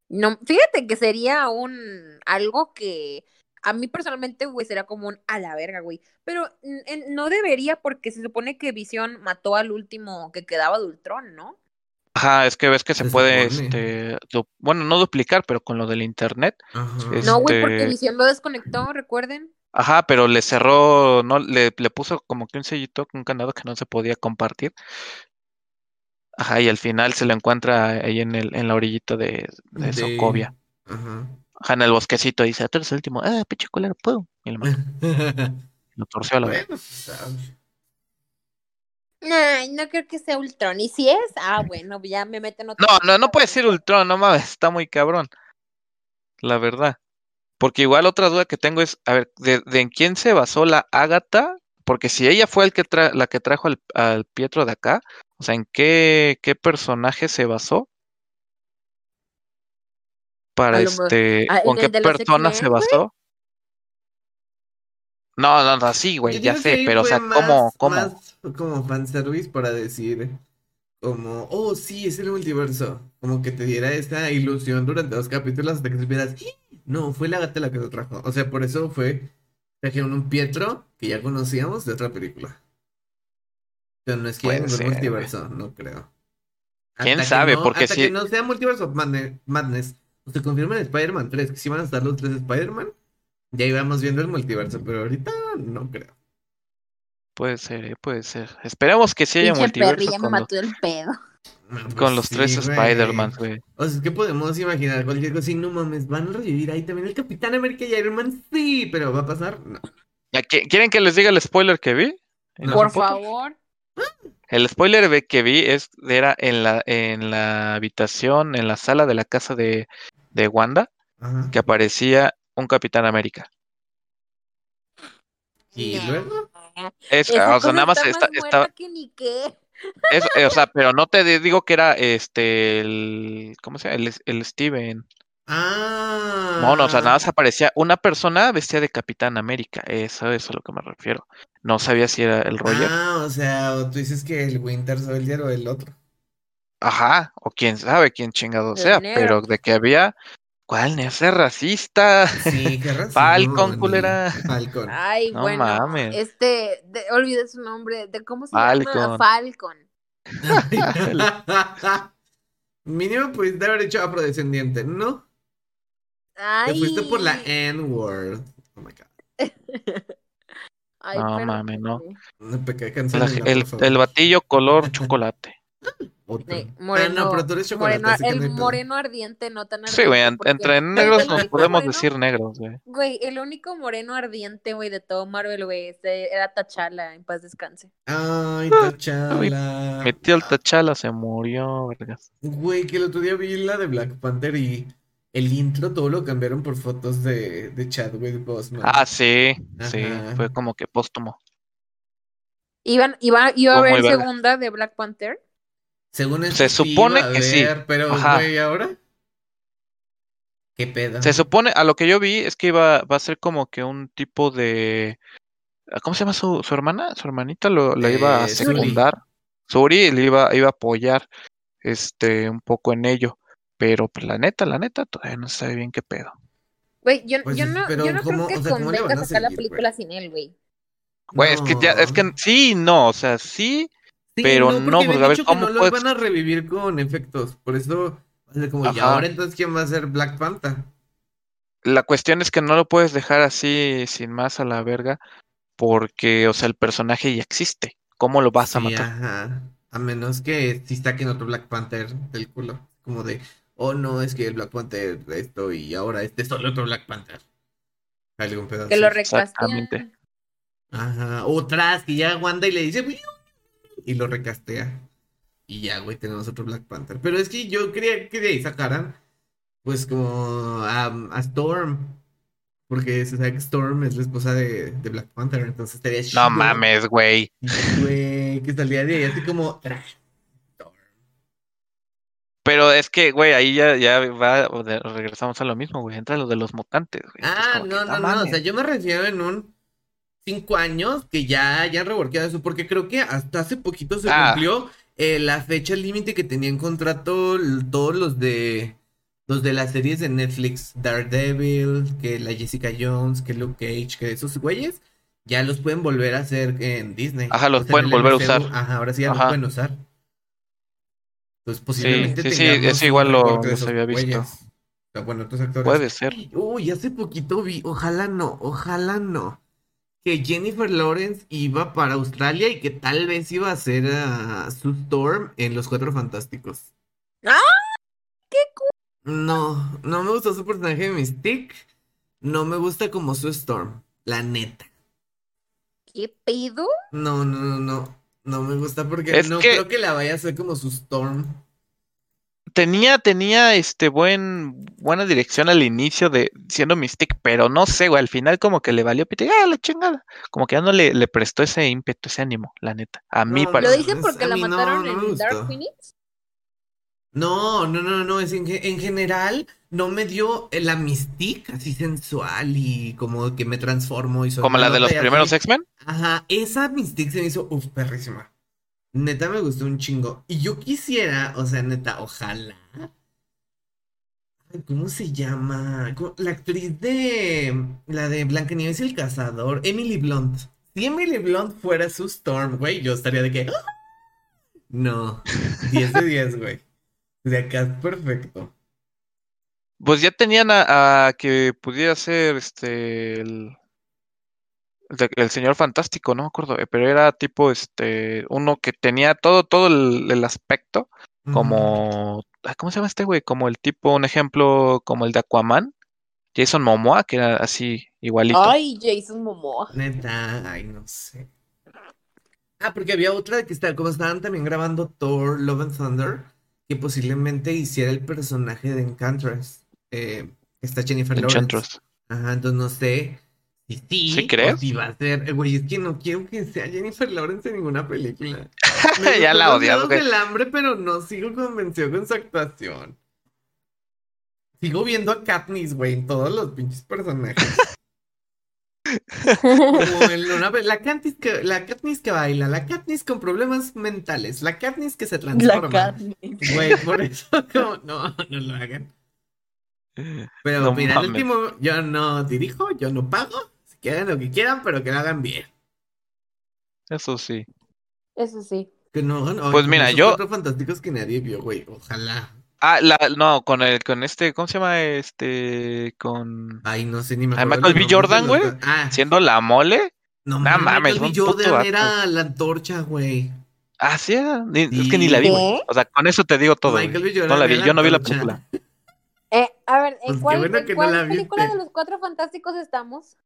No, fíjate que sería un algo que a mí personalmente, güey, será como un a la verga, güey. Pero no debería porque se supone que Visión mató al último que quedaba de Ultron, ¿no? Ajá, es que ves que se, puede, este, bueno, no duplicar, pero con lo del internet. No, güey, porque este Visión lo desconectó, recuerden. Ajá, pero le cerró, no, le, le puso como que un sellito, un candado que no se podía compartir. Ajá, y al final se lo encuentra ahí en el, en la orillita de, de, Sokovia. Ajá en el bosquecito dice, tú eres el último, ah, pinche culero, puedo. Y lo mató. lo torció a la vez. Pues, Ay, no creo que sea Ultron. Y si es, ah, bueno, ya me meten otro. No, no, no puede ser Ultron, no mames, está muy cabrón. La verdad. Porque igual otra duda que tengo es, a ver, ¿de, en quién se basó la Ágata? Porque si ella fue el que la que trajo al, al, Pietro de acá, o sea, ¿en qué, qué personaje se basó? Para este, Ah, con ¿en qué persona se basó. No, no, no, sí, güey, ya sé, pero o sea, más- ¿cómo, cómo? Más como fanservice para decir, como, oh, sí, es el multiverso. Como que te diera esta ilusión durante dos capítulos hasta que supieras, "¡Ah! no, fue la gata la que lo trajo. O sea, por eso fue, trajeron un Pietro que ya conocíamos de otra película. Pero no es que haya ser, multiverso, no creo. ¿Quién Hasta que sabe? no- Porque hasta sí- que no sea Madne- Madness, se confirma en Spider-Man 3, que sí van a estar los tres Spider-Man, ya íbamos viendo el multiverso, pero ahorita no creo. Puede ser, eh, puede ser. Esperemos que sí haya Pinche multiverso ya me con, los- mató el pedo. Ah, pues con los sí, tres. Spider-Man, güey. O sea, es que podemos imaginar cualquier cosa y no mames, van a revivir ahí también el Capitán América y Iron Man, sí, pero ¿va a pasar? No. ¿Ya qui- ¿Quieren que les diga el spoiler que vi? No. Por favor. El spoiler que vi es, era en la, en la habitación, en la sala de la casa de, de Wanda, Ajá. que aparecía un Capitán América. Y luego, Es, o sea, nada más está está, más está- muerta que ni qué. es- eh, o sea, pero no te di- digo que era este, el, ¿cómo se llama? El, el Steven. ah. No, no, o sea, nada más aparecía una persona vestida de Capitán América. Eso, eso es a lo que me refiero. No sabía si era el Roger. Ah, o sea, o tú dices que el Winter Soldier o el otro. Ajá, o quién sabe quién chingado El sea, negro. pero de que había. ¿Cuál es racista? Sí, qué razón. Falcon, culera. Falcon. Ay, No bueno. mames. Este, de- olvidé su nombre. De ¿Cómo se Falcon. llama? Falcon. Mínimo pudiste haber hecho afrodescendiente, ¿no? Te fuiste por la N-word. Oh my god. Ay, No pero- mames, no. No, el batillo color chocolate. Otro. Ah, moreno, no, pero tú eres chocolate, moreno, así que no el moreno ardiente, no tan ardiente. Sí, güey, entre negros nos podemos moreno- decir negros, güey. Güey, el único moreno ardiente, güey, de todo Marvel, güey, era T'Challa, en paz descanse. Ay, Ah, T'Challa. Mi tío el Tachala se murió, vergas. Güey, que el otro día vi la de Black Panther y el intro todo lo cambiaron por fotos de, de Chadwick Boseman. Ah, sí, sí, fue como que póstumo. Iban, iba, iba a verga. segunda de Black Panther. Según esto Se supone iba a que sí. Pero, Ajá. güey, ¿ahora? ¿Qué pedo? Se supone, a lo que yo vi, es que iba, va a ser como que un tipo de. ¿Cómo se llama su, su hermana? Su hermanita lo, la iba a Eh, Suri. secundar. Suri le iba, iba a apoyar este un poco en ello. Pero pues, la neta, la neta, todavía no se sabe bien qué pedo. Güey, yo, Pues, yo no, pero yo no ¿cómo- creo que o sea, ¿cómo le convenga sacar la película sin él, güey. Güey, es que ya, es que sí, no, o sea, sí, Sí, pero porque no, porque a ver cómo no los puedes- van a revivir con efectos. Por eso, va a ser como, ¿y ahora entonces quién va a ser Black Panther? La cuestión es que no lo puedes dejar así sin más a la verga, porque, o sea, el personaje ya existe. ¿Cómo lo vas a Sí, matar? ajá. A menos que si saquen otro Black Panther del culo. Como de, oh no, es que el Black Panther esto y ahora este es solo otro Black Panther. Algún pedazo. Que lo recastean. Ajá. Otras que ya Wanda y le dice, y lo recastea. Y ya, güey, tenemos otro Black Panther. Pero es que yo quería que de ahí sacaran, pues, como a, a Storm. Porque se sabe que Storm es la esposa de, de Black Panther. Entonces estaría chido. No mames, güey. Güey, que salía de ahí así como. Pero es que, güey, ahí ya, ya va, regresamos a lo mismo, güey. Entra lo de los mutantes, güey. Ah, no, no, no. O sea, yo me refiero en un cinco años que ya, ya han reworkado eso. Porque creo que hasta hace poquito se Ah. cumplió eh, la fecha límite que tenían contrato l- todos los de los de las series de Netflix, Daredevil, que la Jessica Jones, que Luke Cage, que esos güeyes ya los pueden volver a hacer en Disney. Ajá, los O sea, en pueden volver a usar. Ajá, ahora sí ya los pueden usar. Entonces posiblemente sí, sí, eso un igual lo- los esos había visto. güeyes. Bueno, otros actores. Puede ser. Uy, hace poquito vi, ojalá no, ojalá no, que Jennifer Lawrence iba para Australia y que tal vez iba a hacer a Sue Storm en Los Cuatro Fantásticos. ¡Ah! ¡Qué No, no me gustó su personaje de Mystique, no me gusta como Sue Storm, la neta. ¿Qué pedo? No, no, no, no, no me gusta porque Es no que- creo que la vaya a hacer como Sue Storm. Tenía, tenía este buen, buena dirección al inicio de siendo Mystique, pero no sé, güey, al final como que le valió pite, ah, la chingada. Como que ya no le, le prestó ese ímpetu, ese ánimo, la neta. A mí No, ¿Lo dicen porque la no, mataron no en gustó. Dark Phoenix? No, no, no, no, es en, en general no me dio la mystique así sensual y como que me transformo y soy Como la de los primeros. X-Men. Ajá, esa mystique se me hizo, uf, perrísima. Neta me gustó un chingo. Y yo quisiera, o sea, neta, ojalá. Ay, ¿Cómo se llama? ¿Cómo- La actriz de la de Blancanieves y el cazador, Emily Blunt. Si Emily Blunt fuera su Storm, güey, yo estaría de que. ¡ah! No, 10 de 10, güey. De acá es perfecto. Pues ya tenían a, a que pudiera ser este el, de- el señor fantástico, no me acuerdo, eh, pero era tipo este uno que tenía todo, todo el, el aspecto, como ay, ¿cómo se llama este güey? Como el tipo, un ejemplo, como el de Aquaman, Jason Momoa, que era así, igualito. Ay, Jason Momoa. Neta, ay, no sé. Ah, porque había otra de que está, como estaban también grabando Thor, Love and Thunder, que posiblemente hiciera el personaje de Enchantress. Eh, está Jennifer Lawrence. Enchantress. Ajá, entonces no sé sí, ¿Sí crees? si va a ser. eh, Güey, es que no quiero que sea Jennifer Lawrence en ninguna película. Me Ya la odias, güey. del hambre, pero no sigo convencido con su actuación. Sigo viendo a Katniss, güey, en todos los pinches personajes. Como en una la Katniss que, la Katniss que baila, la Katniss con problemas mentales, la Katniss que se La transforma. Katniss. Güey, por eso como, no, no lo hagan. Pero No mira, mames. último, yo no dirijo, yo no pago, que hagan lo que quieran, pero que lo hagan bien. Eso sí. Eso sí. Que no ay, Pues mira, yo- cuatro fantásticos que nadie vio, güey, ojalá. Ah, la, no, con el, con este, ¿cómo se llama? Este, con Ay, no sé ni me Ah, acuerdo Michael B. Jordan, güey, Ah, siendo la mole. no no mames, Michael B. puto Jordan vato. era la antorcha, güey. Ah, sí, era. Ni- es que ni la vi. O sea, con eso te digo todo. güey. Michael B. No Jordan la vi, yo no vi la película. Eh, a ver, Pues ¿en qué cuál, bueno en no película viste. de los cuatro fantásticos estamos?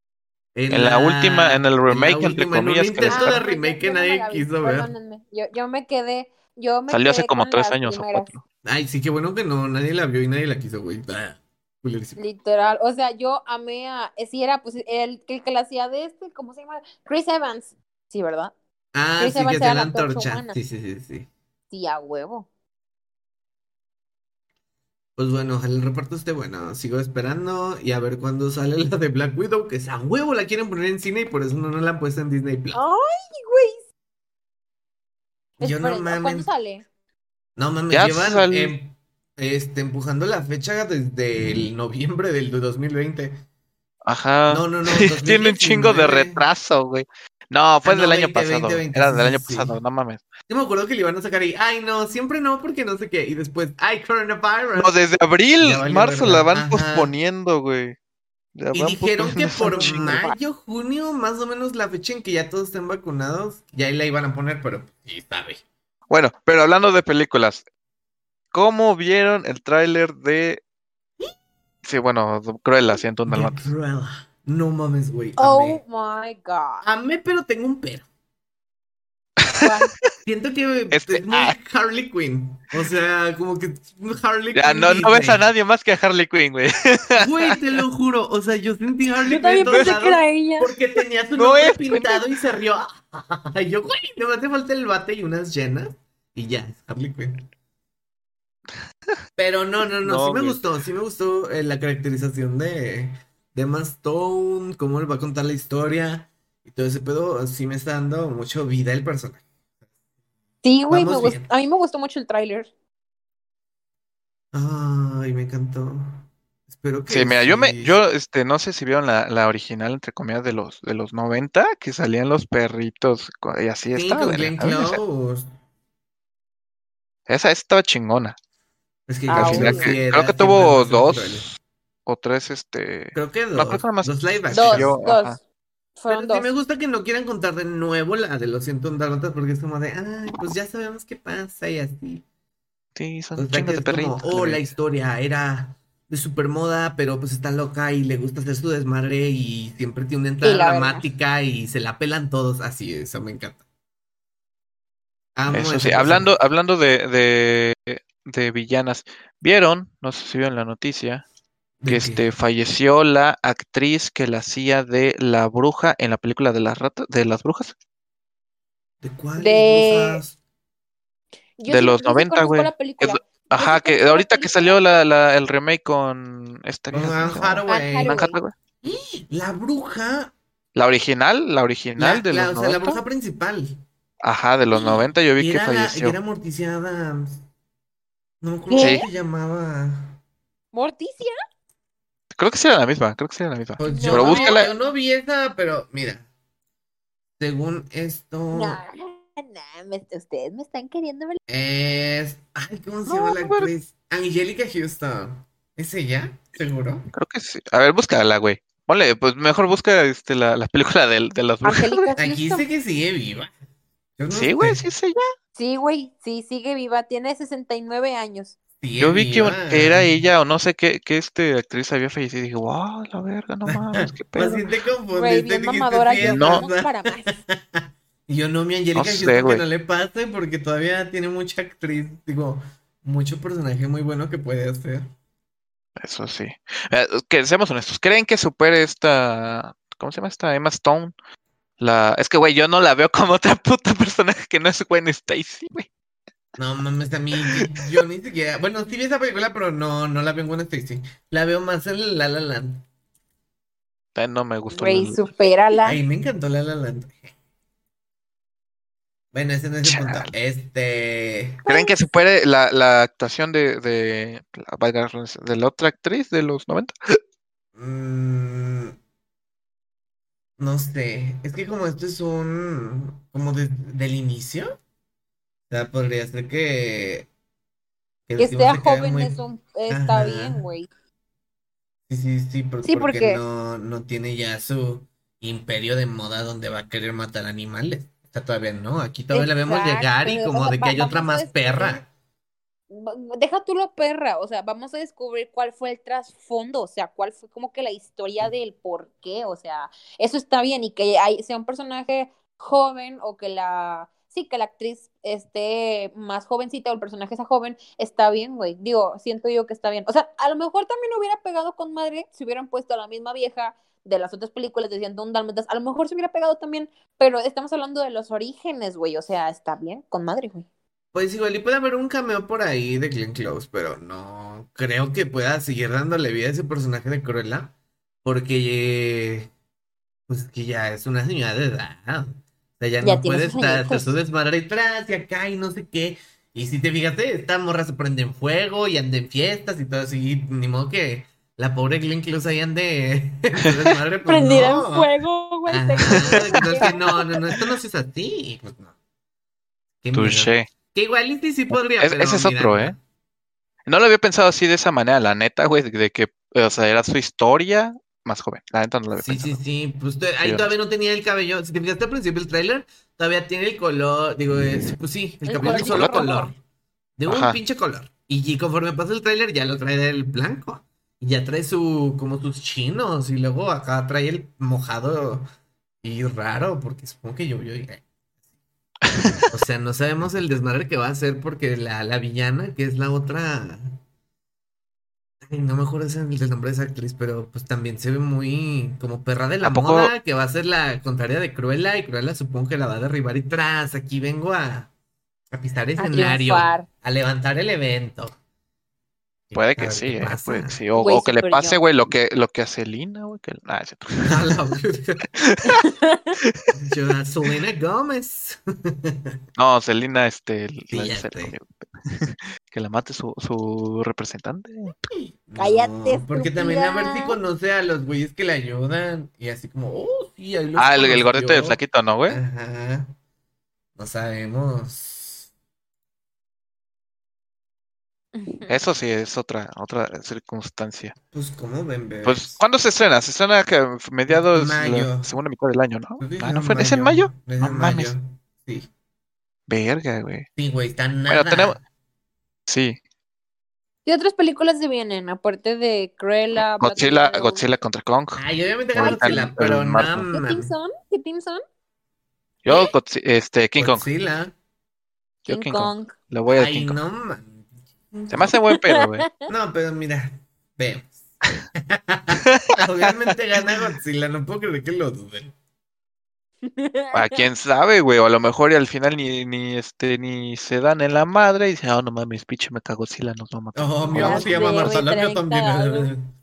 En la última, en el remake, entre última, en un comillas, que de remake que yo no me nadie quiso ver. perdónenme. Yo, yo me quedé, yo me Salió hace como tres años o cuatro. Ay, sí, qué bueno que no, nadie la vio y nadie la quiso, güey. Ah. Literal, o sea, yo amé a, eh, sí era pues el, el que la hacía de este, ¿cómo se llama? Chris Evans, sí, ¿verdad? Ah, Chris sí, que Evans hacía era la antorcha. Sí, sí, sí, sí. Sí, a huevo. Pues bueno, ojalá el reparto esté bueno. Sigo esperando y a ver cuándo sale la de Black Widow, que a huevo la quieren poner en cine y por eso no, no la han puesto en Disney Plus. Ay, güey. Yo no Esperen, ¿Cuándo mames. sale? No mames, Ya llevan em, este, empujando la fecha desde el noviembre del 2020. Ajá. No, no, no, Tiene un chingo de 2019. retraso, güey. No, fue Ah, no, del año 20, pasado. 20, güey. 20, Era del año sí. pasado, no mames. Yo me acuerdo que le iban a sacar ahí, ay no, siempre no, porque no sé qué. Y después, ay, coronavirus. No, desde abril, marzo la van Ajá. posponiendo, güey. La Y dijeron que por mayo, junio, más o menos la fecha en que ya todos estén vacunados, ya ahí la iban a poner, pero sí sabe. Bueno, pero hablando de películas, ¿cómo vieron el tráiler de... Sí, bueno, Cruella, siento un. Cruella. No mames, güey. Oh my god. Amé, pero tengo un pero. Siento que Este- es muy ah. Harley Quinn. O sea, como que Harley Ya, Quinn. no, no ves a nadie más que a Harley Quinn, güey. Güey, te lo juro. O sea, yo sentí Harley Yo Quinn también en todos pensé que era ella. porque tenía su No es, pintado y se rió. Y yo, güey, no me hace falta el bate y unas llenas. Y ya, es Harley Quinn. Pero no, no, no, No, sí me gustó, sí me gustó eh, la caracterización de, de Emma Stone, cómo le va a contar la historia y todo ese pedo, sí me está dando mucho vida el personaje. Sí, güey, a mí me gustó mucho el tráiler. Ay, me encantó. Espero que Sí, mira, yo me, yo, este, no sé si vieron la, la original, entre comillas, de los, de los 90, que salían los perritos y así Sí, estaba. con Glenn Close. Esa, esa estaba chingona. Es que Ah, Creo que tuvo dos. O tres, este. Creo que dos. más Dos live Dos, action. yo, dos. ajá. Fueron Pero sí dos. me gusta que no quieran contar de nuevo la de los 101 dálmatas porque es como de, ay, pues ya sabemos qué pasa y así. Sí, son O sea, de es como, perritos. oh, la historia era de supermoda, pero pues está loca y le gusta hacer su desmadre y siempre tiene una entrada Y la verdad. dramática y se la pelan todos. Así, eso me encanta. Amo Eso hablando, hablando de, de, de villanas, ¿vieron? No sé si vieron la noticia. Que ¿De este falleció la actriz que la hacía de la bruja en la película de las ratas, de las brujas. ¿De cuál? de- brujas? Yo de sí- los sí 90, conozco güey. la película. Ajá, que ahorita que salió la, la, el remake con esta. La bruja. La original, la original La, de la- los o sea, la 90. bruja principal. Ajá, de los 90 yo vi Y que y falleció. era Morticia Adams. No me acuerdo ¿Qué? cómo se llamaba. Morticia. Creo que sí era la misma, creo que sí era la misma. Pues No, yo, Pero no, búscala. yo no vi esa, pero mira. Según esto. No, no, me- ustedes me están queriendo ver. Es. Ay, ¿cómo se No, llama la pero- actriz? Angélica Houston. ¿Es ella? ¿Seguro? Creo que sí. A ver, búscala, güey. Ponle, pues mejor busca este, la, la película de, de las brujas. Angélica Aquí dice que sigue viva. No Sí, güey, sí, sí, ya. Sí, güey, sí, sigue viva, tiene 69 años. Yo vi que era ella o no sé qué, qué este actriz había fallecido y dije, wow, la verga, no mames, qué Pues pedo. sí te confundiste. Güey, mamadora yo. No. para más. Y yo no, mi Angélica No sé, que no le pase porque todavía tiene mucha actriz, digo, mucho personaje muy bueno que puede hacer. Eso sí. Eh, que seamos honestos, ¿creen que supere esta, ¿cómo se llama esta? Emma Stone? La, es que, güey, yo no la veo como otra puta personaje que no es Gwen Stacy, güey. No mames, a mí, yo ni siquiera, bueno, sí vi esa película, pero no, no la veo en Gwen Stacy. La veo más en La La Land. Eh, No me gustó. Güey, la- supérala. Ay, me encantó La La Land. Bueno, ese no es el punto. Este, ¿Creen que supere la, la actuación de, de, de la otra actriz de los 90? mm, no sé, es que como esto es un, como de- del inicio, o sea, podría ser que, Que sea joven muy- un, está Ajá. bien, güey. Sí, sí, sí, por- Sí, porque porque- no, no tiene ya su imperio de moda donde va a querer matar animales. O sea, todavía no, aquí todavía la vemos Exacto, llegar y o como sea, de que hay otra más perra. Deja tú lo perra, o sea, vamos a descubrir cuál fue el trasfondo, o sea, cuál fue como que la historia del por qué, o sea, eso está bien y que hay, sea un personaje joven o que la, sí, que la actriz esté más jovencita o el personaje sea joven, está bien, güey, digo, siento yo que está bien, o sea, a lo mejor también hubiera pegado con madre si hubieran puesto a la misma vieja de las otras películas de 101 Dálmatas, a lo mejor se hubiera pegado también, pero estamos hablando de los orígenes, güey, o sea, está bien, con madre, güey. Pues igual y puede haber un cameo por ahí de Glenn Close, pero no creo que pueda seguir dándole vida a ese personaje de Cruella, porque pues que ya es una señora de edad. O sea, ya Ya no tiene puede sus estar añitos. su desmadre detrás y acá y no sé qué. Y si te fijaste, esta morra se prende en fuego y anda en fiestas y todo así, ni modo que la pobre Glenn Close ahí ande en su desmadre, pues Prendida no. en fuego, güey. te- entonces, no, no, no, esto no se es así. Pues no. Touché. Que igual y sí, podría, Es- pero ese es mira, otro. ¿eh? No lo había pensado así de esa manera, la neta, güey, de de que, o sea, era su historia más joven. La neta no lo había Sí, sí, pensado. sí, pues te- ahí Sí, todavía no tenía el cabello. Si te fijaste al principio del tráiler, todavía tiene el color, digo, es- pues sí, el El cabello de un color solo color. De un Ajá. pinche color. Y, y conforme pasa el tráiler ya lo trae del blanco. Y ya trae su, como sus chinos. Y luego acá trae el mojado y raro, porque supongo que llovió y... O sea, no sabemos el desmadre que va a hacer porque la, la villana, que es la otra... No me acuerdo el nombre de esa actriz, pero pues también se ve muy como perra de la ¿A poco? moda, que va a ser la contraria de Cruella, y Cruella supongo que la va a derribar y tras, aquí vengo a, a pisar A escenario, triunfar. a levantar el evento. Puede que sí, eh, puede que sí. O, Güey, o que le pase, yo. güey, lo que, lo que hace Lina, güey. Que... Ah, es cierto. Selena Gómez. No, Selina, este, la- que la mate su, su representante. Cállate, No, porque también a ver si conoce a los güeyes que le ayudan. Y así como, oh, sí, ahí los Ah, el, el gordito de conoció. flaquito, ¿no, güey? Ajá. No sabemos. Eso sí es otra, otra circunstancia. Pues, ¿cómo ven, bebés? Pues, ¿cuándo se estrena? Se estrena que mediados, Mayo. la segunda mitad del año, ¿no? Ah, ¿no fue? ¿Es en mayo? Es No en mames. mayo. Sí. Verga, güey. Sí, güey, está nada. tenemos- Sí, ¿Qué otras películas se vienen? Aparte de Cruella, Godzilla. Godzilla contra Kong. Ay, obviamente Godzilla, pero marzo. ¿Qué team son? ¿Qué team son? Yo, este, King Kong. Godzilla. Yo King King Kong. Kong. Le voy a Ay, King Kong. no. Se me hace buen pedo, güey. No, pero mira, vemos. Obviamente gana Godzilla, no puedo creer que lo duden. A quién sabe, güey, o a lo mejor y al final ni, ni este ni se dan en la madre y dicen, ah, no mames, pinche me cagó Sila, nos va a matar. Oh, mi mamá se llama Marcela, yo también.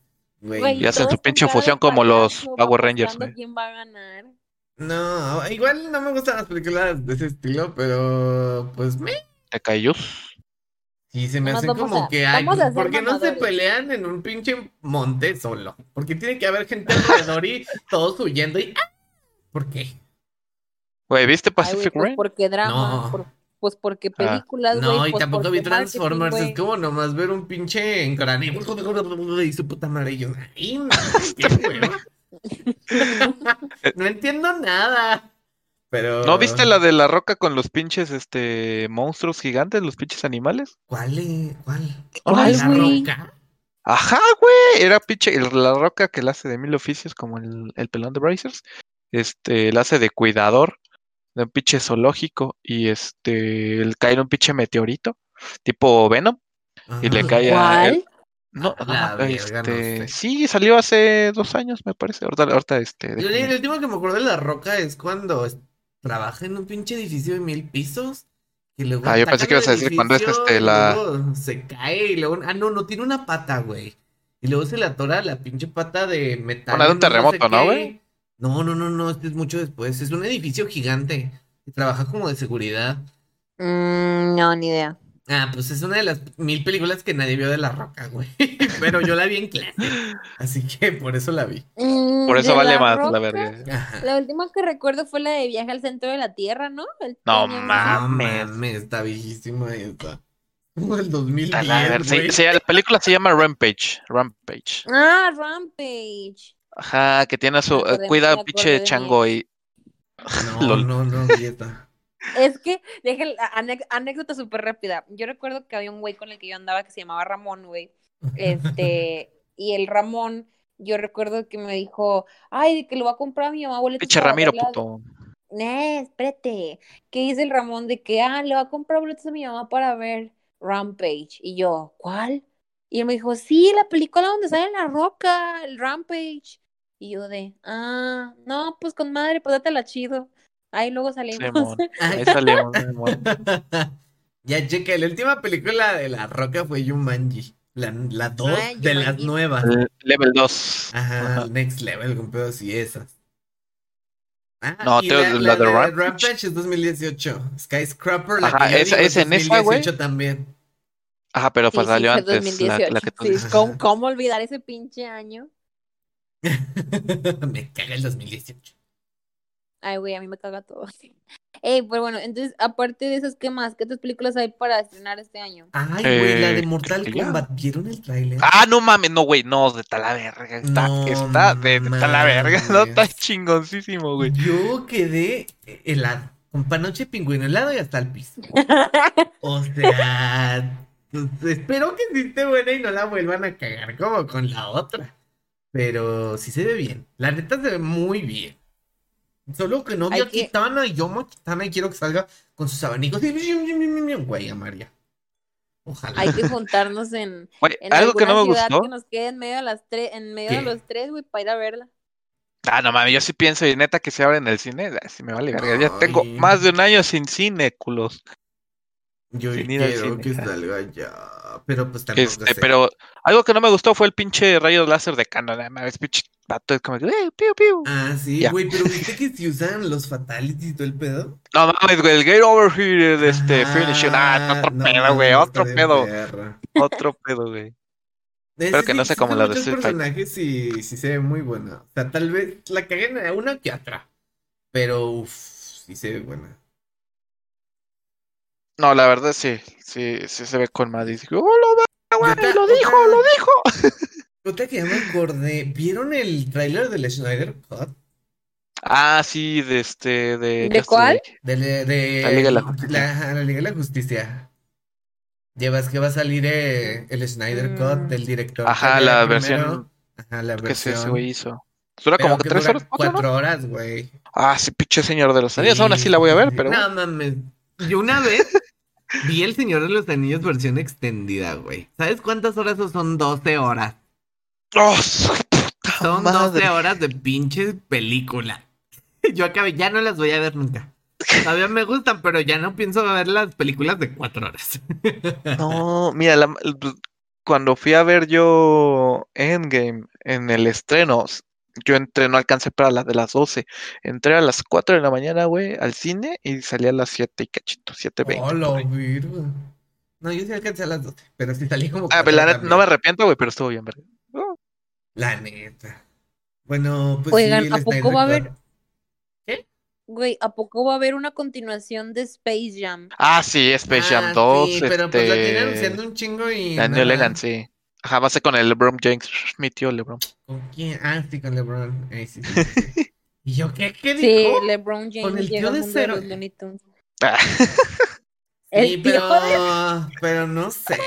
Güey. Y hacen su pinche fusión como los Power Rangers, güey. ¿Quién va a ganar? No, igual no me gustan las películas de ese estilo, pero pues me. ¿Te cayó? Sí, se me Nomás hace vamos como a- que hay. ¿Por qué no se pelean en un pinche monte solo? Porque tiene que haber gente alrededor y todos huyendo y. ¡ah! ¿Por qué? Güey, ¿viste Pacific pues Rim? porque drama, No. por- pues porque Ah. películas, güey. No, y pues tampoco vi marketing, Transformers. Es como nomás ver un pinche engrane y su puta madre. y yo, ay, no, qué hueva. no entiendo nada. Pero. ¿No viste la de la roca con los pinches este monstruos gigantes, los pinches animales? ¿Cuál? eh? ¿Cuál? ¿Cuál, ¿La güey? roca? Ajá, güey, era pinche el- la roca que la hace de mil oficios como el, el pelón de Brazers. Este, la hace de cuidador de un pinche zoológico y este, le cae en un pinche meteorito tipo Venom y le cae a él. No, la no, verga, este, sí, salió hace dos años, me parece. Ahorita, ahorita este, El, el último que me acuerdo de La Roca es cuando trabaja en un pinche edificio de mil pisos. Y luego Ah, yo pensé que ibas a decir cuando es, este, la- luego se cae y luego. Ah, no, no tiene una pata, güey. Y luego se le atora la pinche pata de metal. Una de un terremoto, ¿no, güey? No, no, no, no, este es mucho después. Es un edificio gigante. Y trabaja como de seguridad. Mm, no, ni idea. Ah, pues es una de las mil películas que nadie vio de La Roca, güey. Pero yo la vi en clase. Así que por eso la vi. Mm, Por eso vale La más la Roca, verga. Ajá. La última que recuerdo fue la de Viaje al Centro de la Tierra, ¿no? El No mames. No mames, está viejísima esta. El 2010, A la la película se llama Rampage. Rampage. Ah, Rampage. Ajá, que tiene a su. Eh, cuida a pinche de chango y. No, no, no, dieta. Es que, la ane- anécdota súper rápida. Yo recuerdo que había un güey con el que yo andaba que se llamaba Ramón, güey. Este, y el Ramón, yo recuerdo que me dijo, ay, de que lo va a comprar a mi mamá boletos Pinche para Ramiro, verla". puto. Eh, espérate. ¿Qué dice el Ramón de que, ah, le va a comprar boletos a mi mamá para ver Rampage? Y yo, ¿cuál? Y él me dijo, sí, la película donde sale la roca, el Rampage. Y yo de, ah, no, pues con madre, pues dátela chido. Ahí luego salimos. Ahí salimos, ya cheque, la última película de La Roca fue Jumanji. La, la dos Ah, de las nuevas. El Level 2. Ajá, Ajá. Next Level, con pedos y esas. Ah, No, y te- la, la la de Rampage. Rampage es 2018. Skyscraper, la Ajá, que esa- digo esa en esa, güey. 2018 también. Ajá, pero pues Sí, sí, salió fue antes la, 2018. la que tú Sí, dices. ¿cómo, cómo olvidar ese pinche año? Me caga el 2018. Ay, güey, a mí me caga todo. Ey, pues bueno, entonces, aparte de esas, ¿qué más? ¿Qué otras películas hay para estrenar este año? Ay, güey, la Eh, de Mortal que ya. Kombat. ¿Vieron el tráiler? Ah, no mames, no, güey, no, de tal la verga. Está, No está, de, de tal la verga. No, está chingoncísimo, güey. Yo quedé helado. Con panoche pingüino helado y hasta el piso. O sea, pues, espero que sí esté buena y no la vuelvan a cagar como con la otra. Pero sí se ve bien. La neta se ve muy bien. Solo que no vi a que- Kitana y yo a Kitana y quiero que salga con sus abanicos. Güey, a María. Ojalá. Hay que juntarnos en, algo que no me ciudad gustó. que nos quede en medio de las tres, en medio de los tres, güey, para ir a verla. Ah, no mames, yo sí pienso, y neta que se abre en el cine, sí me vale verga. Ya tengo más de un año sin cine, culos. Yo sin ir al quiero cine. que salga ya. Pero pues tampoco Este, sé. pero algo que no me gustó fue el pinche rayo láser de Canon. ah, mames, pinche vato, es como que, eh, piu, piu. Ah, sí, Ya. güey, pero viste que si usan los fatalities y todo el pedo. No mames, güey, el Gate Over Here de este Finishing. Ah, otro no pedo, güey, otro pedo. Otro pedo, güey. Ese que no sí- como con la de Street Fighter. personajes sí, sí se ve muy buena. O sea, tal vez la caguen a una que otra. Pero uff, sí se ve buena. No, la verdad sí, sí, sí se ve con madre. Y digo, oh, lo, güey, lo dijo, lo dijo. Otra que ya me acordé. ¿Vieron el tráiler del Schneider Cut? Ah, sí, de este, de. ¿De cuál? De, de- La Liga de la Justicia. La, la Liga de la Justicia. Llevas que va a salir eh, el Schneider Mm. Cut del director. Ajá, que la primero. versión Ajá, la que ese, ese versión. güey hizo. Dura como que tres dura horas, cuatro, horas, güey. Ah, sí, pinche señor de los anillos. Aún así la voy a ver, pero. No mames. Yo una vez vi El Señor de los Anillos versión extendida, güey. ¿Sabes cuántas horas son? Son 12 horas. ¡Oh, su puta Son madre! 12 horas de pinche película. Yo acabé, ya no las voy a ver nunca. Todavía me gustan, pero ya no pienso ver las películas de cuatro horas. No, mira, la- cuando fui a ver yo Endgame en el estreno, yo entré, no alcancé para la de las 12. Entré a las 4 de la mañana, güey, al cine y salí a las 7 y cachito, 7.20. Hola, virgo. No, yo sí alcancé a las 12, pero sí salí como. Ah, pero la neta, no me arrepiento, güey, pero estuvo bien, ¿verdad? La neta. Bueno, pues Oigan, sí, ¿a poco va a haber- Güey, ¿a poco va a haber una continuación de Space Jam? Ah, sí, Space Jam Ah, 2, Sí, pero pues la tiene este, anunciando un chingo y. Daniel nada. Egan, sí. Ajá, va a ser con el LeBron James, mi tío LeBron. ¿Con quién? Ah, sí, con LeBron. Ay, sí, sí, sí. ¿Y yo qué? ¿Qué Sí, dijo? LeBron James el tío de de cero. Tunes. Ah, El Sí, tío pero. Pero no sé.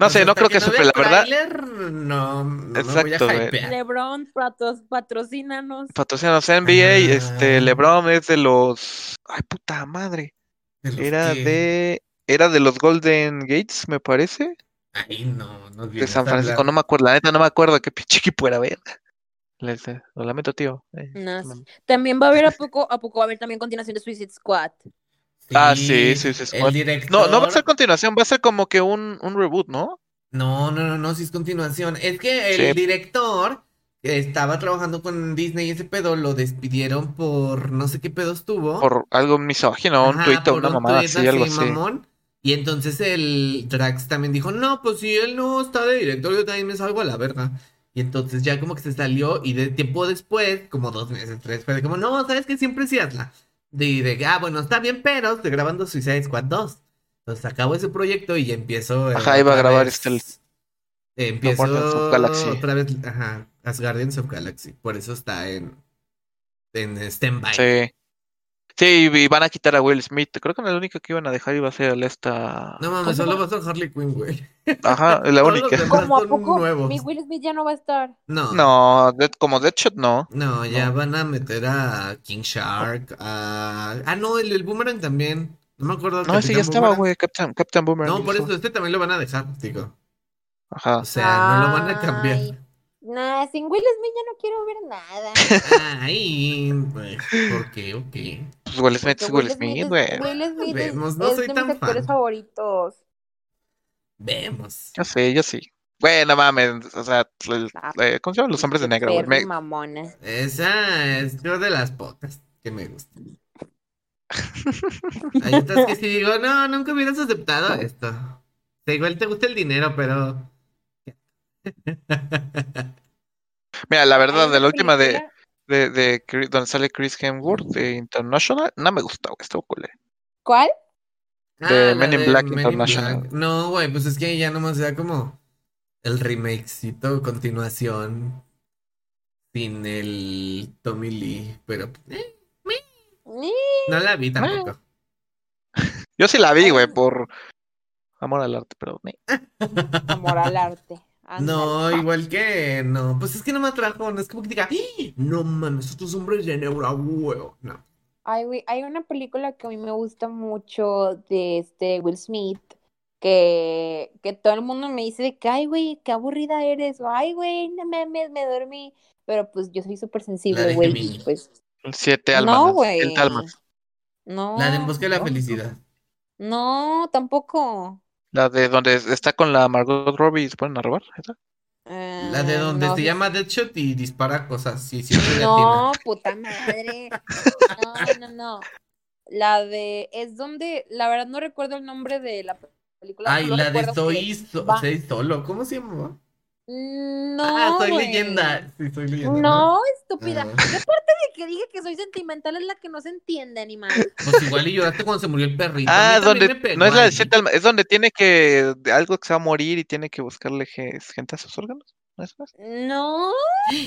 No sé, no creo que no supe, la el verdad. no, no Exacto, me voy a hypear. LeBron, patos, patrocínanos. Patrocínanos NBA, Ah. este, LeBron es de los... Ay, puta madre. De los Era que- de... Era de los Golden Gates, me parece. Ay, no, no De San Francisco, no me acuerdo, la neta no me acuerdo qué pinche equipo era, ver. Lo lamento, tío. Eh, No, no. sí. También va a haber a poco, a poco va a haber también continuación de Suicide Squad. Ah, sí, sí, sí, director. No, no va a ser continuación, va a ser como que un, un reboot, ¿no? No, no, no, no, sí es continuación. Es que el Sí. director que estaba trabajando con Disney y ese pedo lo despidieron por no sé qué pedos tuvo. Por algo misógino, un tuit o una un mamada tuit así, algo así. mamón. Y entonces el Drax también dijo, no, pues si él no está de director, yo también me salgo a la verga. Y entonces ya como que se salió y de tiempo después, como dos meses, tres, fue de como, no, sabes que siempre sí hazla. De, de, ah, bueno, está bien, pero estoy grabando Suicide Squad 2. Entonces acabo ese proyecto y ya empiezo. Ajá, iba a grabar este el- eh, empiezo Guardians of Galaxy. otra vez, ajá, as Guardians of Galaxy. Por eso está en, en stand-by. Sí. Sí, y van a quitar a Will Smith. Creo que la única que iban a dejar iba a ser el esta. No ¿Cómo mames, solo va a ser Harley Quinn, güey. Ajá, la única. Como a poco nuevos. mi Will Smith ya no va a estar. No. No, como Deadshot no. No, ya No. van a meter a King Shark, a... Ah, no, el, el Boomerang también. No me acuerdo. No, ese ya estaba, güey. Captain, Captain Boomerang. No, por eso este también lo van a dejar, digo. Ajá. O sea, no lo van a cambiar. Nah, sin Will Smith ya no quiero ver nada. Ay, pues, ¿por qué? Ok. Pues Will Smith es Will Smith, es- güey. Will Smith es, Vemos, no es soy de tan mis actores favoritos. Vemos. Yo sí, yo sí. Güey, no mames. O sea, el- Ah, eh, ¿cómo se llaman los hombres de negro, güey? Me- mamona. Esa es yo de las pocas que me gustan. Hay otras que sí digo, no, nunca hubieras aceptado esto. O sea, igual te gusta el dinero, pero... Mira, la Hay verdad, de la última de, de, de donde sale Chris Hemsworth de International, no me gustó, güey. Estuvo cool. ¿Cuál? De la Men in Black Men in International. Black. No, güey, pues es que ya nomás era como el remakecito, continuación, sin el Tommy Lee, pero eh, no la vi tampoco. Yo sí la vi, güey, por amor al arte, pero amor al arte. No, igual que no, pues es que no me atrajo, no es como que diga, "¡Ah! no mames, estos hombres de neuro, huevo, no. Ay, güey, hay una película que a mí me gusta mucho de este Will Smith, que, que todo el mundo me dice de que, ay, güey, qué aburrida eres, o ay, güey, no mames, me dormí. Pero pues yo soy súper sensible, güey, pues el siete almas. no, ¿no? güey. Siete almas. No, La de En Busca de la no, Felicidad. no, tampoco. La de donde está con la Margot Robbie y se ponen a robar. ¿esa? La de Eh, donde no, se llama Deadshot y dispara cosas, sí, No, puta madre. No, no, no. La de, es donde, la verdad no recuerdo el nombre de la película. Ay, la de Soy, so- soy solo, ¿cómo se llama? No, ah, soy güey. leyenda. Sí, soy leyenda. No, estúpida. Ah. ¿Qué parte de que dije que soy sentimental es la que no se entiende, animal? Pues igual y lloraste cuando se murió el perrito. Ah, donde pegó no es la de siete almas, es donde tiene que algo que se va a morir y tiene que buscarle ge- gente a sus órganos. ¿No es eso? No,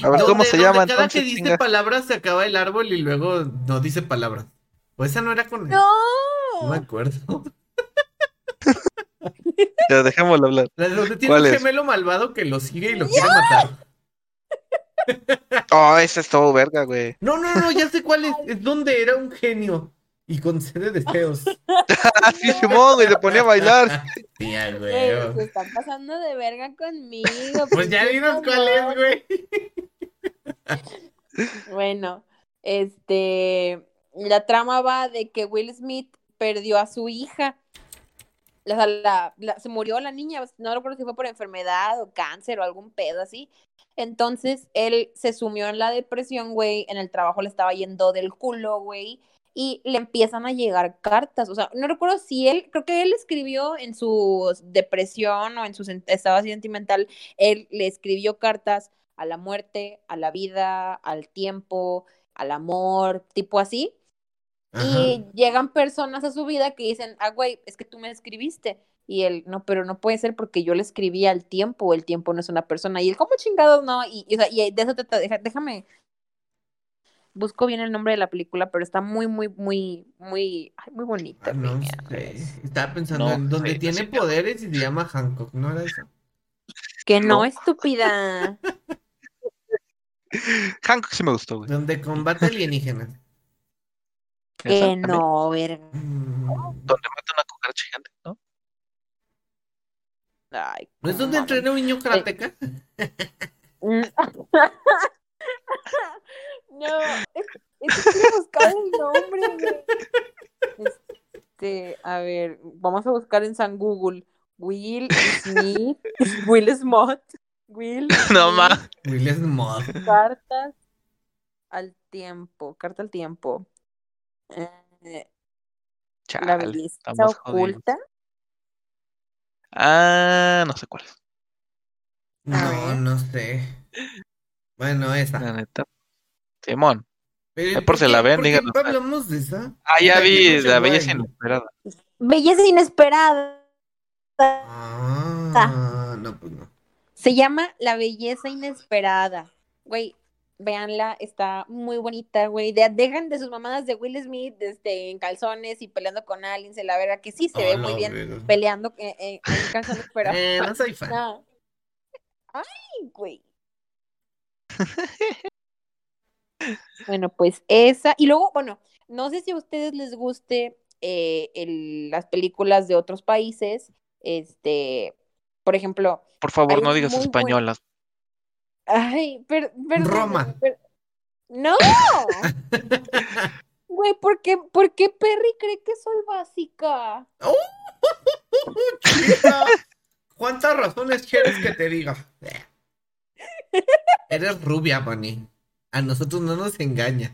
A ver, ¿cómo se llama Cada entonces? que dice chinga? palabras se acaba el árbol y luego no dice palabras. O esa no era con él. no. No me acuerdo. Ya, dejémoslo hablar. La de donde tiene ¿Cuál un es? gemelo malvado que lo sigue y lo quiere matar. Oh, ese es todo verga, güey. No, no, no, ya sé cuál es. Es donde era un genio y concede deseos. Ah, sí, Simón, güey, se ponía a bailar. Sí, a Ey, huevo. se están pasando de verga conmigo. Pues ya dinos cuál es, güey. Bueno, Este, la trama va de que Will Smith perdió a su hija. La- la- se murió la niña, no recuerdo si fue por enfermedad o cáncer o algún pedo así. Entonces él se sumió en la depresión, güey. En el trabajo le estaba yendo del culo, güey. Y le empiezan a llegar cartas. O sea, no recuerdo si él, creo que él escribió en su depresión o en su estado sentimental, él le escribió cartas a la muerte, a la vida, al tiempo, al amor, tipo así. Ajá. Y llegan personas a su vida que dicen, ah, güey, es que tú me escribiste. Y él, no, pero no puede ser porque yo le escribí al tiempo, el tiempo no es una persona. Y él, ¿cómo chingados no? Y, y, o sea, y de eso te, te- deja- déjame, busco bien el nombre de la película, pero está muy, muy, muy, muy, ay, muy bonita. Ah, no niña. sé. Estaba pensando No, en donde sí, tiene sí. poderes y se llama Hancock, ¿no era eso? Que no, No. estúpida. Hancock sí me gustó, güey. Donde combate alienígenas. Que también, no, verga. Mm, Donde mata una cucaracha gigante, ¿no? Ay, ¿No es donde maman. entrena un niño karateca? Mm. no, es, es que quiero buscar el nombre. Este, a ver, vamos a buscar en San Google. Will Smith, Will Smith, Will No más. Will Smith. cartas al tiempo, carta al tiempo. Eh, la belleza jodidos. oculta. Ah, no sé cuál es. No, no sé. Bueno, esa. La neta. Simón. Pero, Ahí por si qué- la ven, por qué díganos. hablamos de esa? Ah, ya vi la belleza inesperada. Belleza inesperada. Ah, no, pues no. Se llama La Belleza Inesperada. Güey, véanla, está muy bonita, güey. De- dejan de sus mamadas de Will Smith este, en calzones y peleando con aliens, en la verga, que sí se ve Oh, muy no, bien pero- peleando eh, eh, en calzones, pero. Eh, no soy fan. no. Ay, güey. bueno, pues esa. Y luego, bueno, no sé si a ustedes les guste eh, el- las películas de otros países. Este, por ejemplo, Por favor, no digas muy españolas. Ay, per, perdóname, Roma. per- no, güey, ¿por qué, por qué Perry cree que soy básica? Chica, ¿Cuántas razones quieres que te diga? Eres rubia, Bonnie. A nosotros no nos engañas.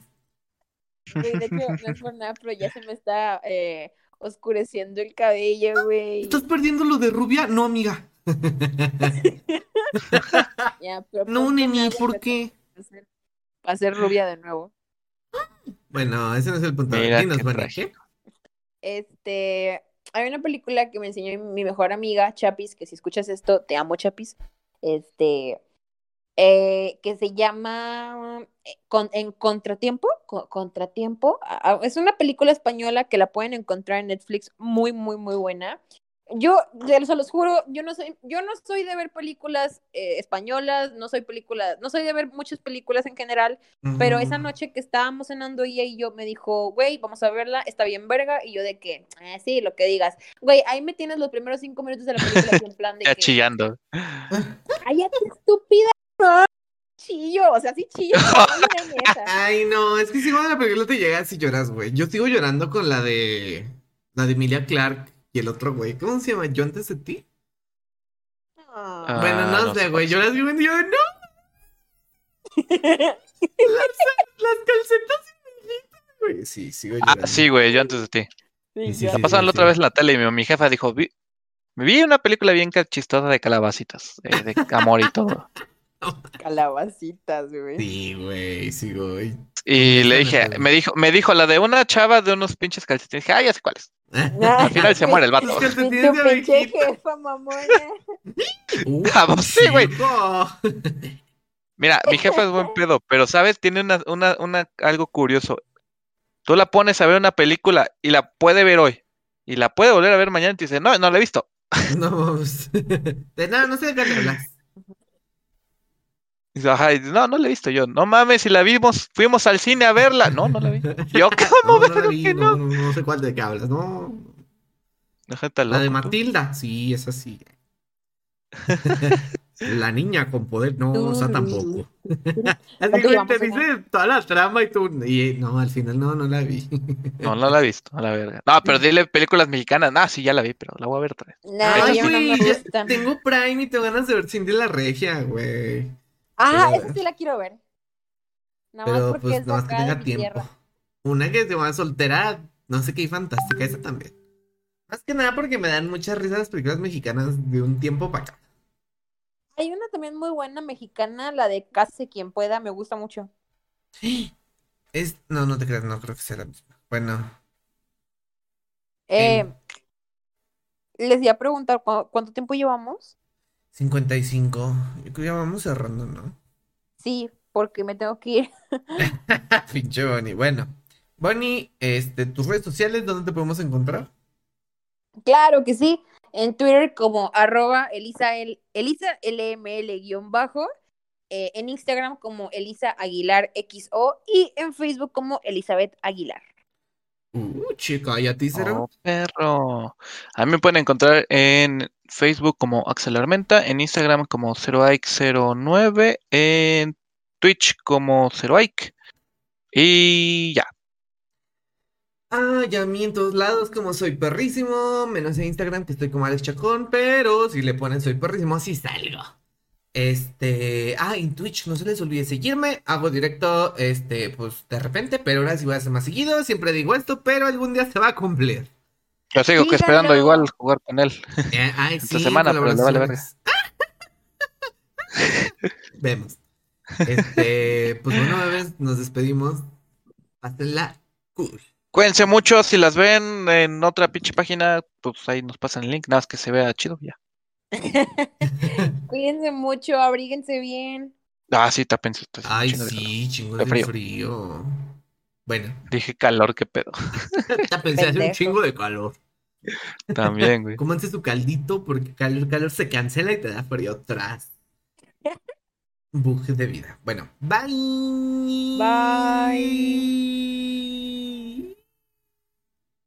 Güey, de hecho, no es por nada, pero ya se me está eh, oscureciendo el cabello, güey. ¿Estás perdiendo lo de rubia? No, amiga. Ya, pero No, me neni, ¿por qué? para ser- Para ser rubia de nuevo. Bueno, ese no es el punto. Mira Dinos. Este, hay una película que me enseñó mi mejor amiga, Chapis, que si escuchas esto, te amo, Chapis. Este, eh, que se llama eh, con, En Contratiempo. Co- Contratiempo. Ah, ah, es una película española que la pueden encontrar en Netflix, muy, muy, muy buena. Yo, se los, se los juro, yo no soy, yo no soy de ver películas eh, españolas, no soy películas, no soy de ver muchas películas en general, pero esa noche que estábamos cenando ella y yo me dijo, güey, vamos a verla, está bien verga. Y yo de que, "Ah, sí, lo que digas. Güey, ahí me tienes los primeros cinco minutos de la película en plan de Ya que, chillando. cállate, estúpida. No, chillo, o sea, sí chillo. Ay, no, es que si cuando la película te llegas y lloras, güey. Yo sigo llorando con la de. La de Emilia Clark y el otro güey. ¿Cómo se llama? ¿Yo antes de ti? Ah. bueno, no, no sé, güey. Yo las vi y yo, no, las calcetas y güey. Sí, sigo llorando. Ah, sí, güey, yo antes de ti. Sí, La sí. pasaron la otra vez en la tele y mi, mi jefa dijo, vi, vi una película bien chistosa de calabacitas, de, de amor y todo. Calabacitas, güey. Sí, güey, sí, güey. Y le me dije, me dijo, me dijo la de una chava de unos pinches calcetines. Dije, ah, ya sé cuál es. Al final se muere el vato. Pinche jefa, mamona. Uh, Ah, pues sí, güey. Mira, mi jefa es buen pedo, pero sabes, tiene una, una, una, algo curioso. Tú la pones a ver una película y la puede ver hoy. Y la puede volver a ver mañana y te dice, no, no la he visto. No, vamos. De nada, no sé de qué hablas. Y dice, "Ajá", y dice, no, no la he visto yo. No mames, si la vimos, fuimos al cine a verla. No, no la vi. Yo, ¿cómo No, no la verlo vi, que no, no? no, no sé cuál de qué hablas. No. La gente La de. Matilda, sí, es así. La niña con poder, no, o sea, tampoco. Así ¿Cuánto güey, llevamos, te dice toda la trama y tú. Y no, al final no, no la vi. No, no la he visto, a la verga. No, pero dile películas mexicanas. Ah, sí, ya la vi, pero la voy a ver otra vez. No, Ay, ya no me güey, ya gustan. tengo Prime y tengo ganas de ver Cindy la Regia, güey. Ah, esa sí la quiero ver. Nada más Pero porque pues es nada más que tenga tiempo. tierra. Una que se llama Soltera, no sé qué, y fantástica, esa también. Más que nada porque me dan muchas risas las películas mexicanas de un tiempo para acá. Hay una también muy buena mexicana, la de Case quien pueda, me gusta mucho. Es, no, no te creas, no creo que sea la misma. Bueno, Eh, les iba a preguntar ¿cu- cuánto tiempo llevamos. 55. Yo creo que ya vamos cerrando, ¿no? Sí, porque me tengo que ir. Pinche Bonnie. Bueno, Bonnie, este, tus redes sociales, ¿dónde te podemos encontrar? Claro que sí. En Twitter como arroba Elisa, el, Elisa LML guion bajo. eh, en Instagram como Elisa Aguilar XO y en Facebook como Elizabeth Aguilar. Uh, chica, ¿y a ti, Cero? Oh, perro. A mí me pueden encontrar en Facebook como Axel Armenta, en Instagram como 0ike09, en Twitch como 0ike. Y ya. Ah, ya a mí en todos lados, como soy perrísimo, menos en Instagram que estoy como Alex Chacón, pero si le ponen soy perrísimo, así salgo. Este, ah, en Twitch, no se les olvide seguirme, hago directo, este, pues de repente, pero ahora sí voy a hacer más seguido, siempre digo esto, pero algún día se va a cumplir. Yo sigo que esperando igual jugar con él. Eh, ay, Esta sí, semana, pero le vale colaboraciones. Vemos. Este, pues bueno, bebés, nos despedimos. Pásenla cool. Cuídense mucho, si las ven en otra pinche página, pues ahí nos pasan el link, nada más que se vea chido ya. Cuídense mucho, abríguense bien. Ah, sí, está haciendo Ay, chingo sí, chingos De de frío. frío. Bueno, Dije calor, qué pedo. tápense, hace un chingo de calor. También, güey. Cómanse su caldito porque calor, calor se cancela y te da frío tras. Buje de vida. Bueno, bye. Bye.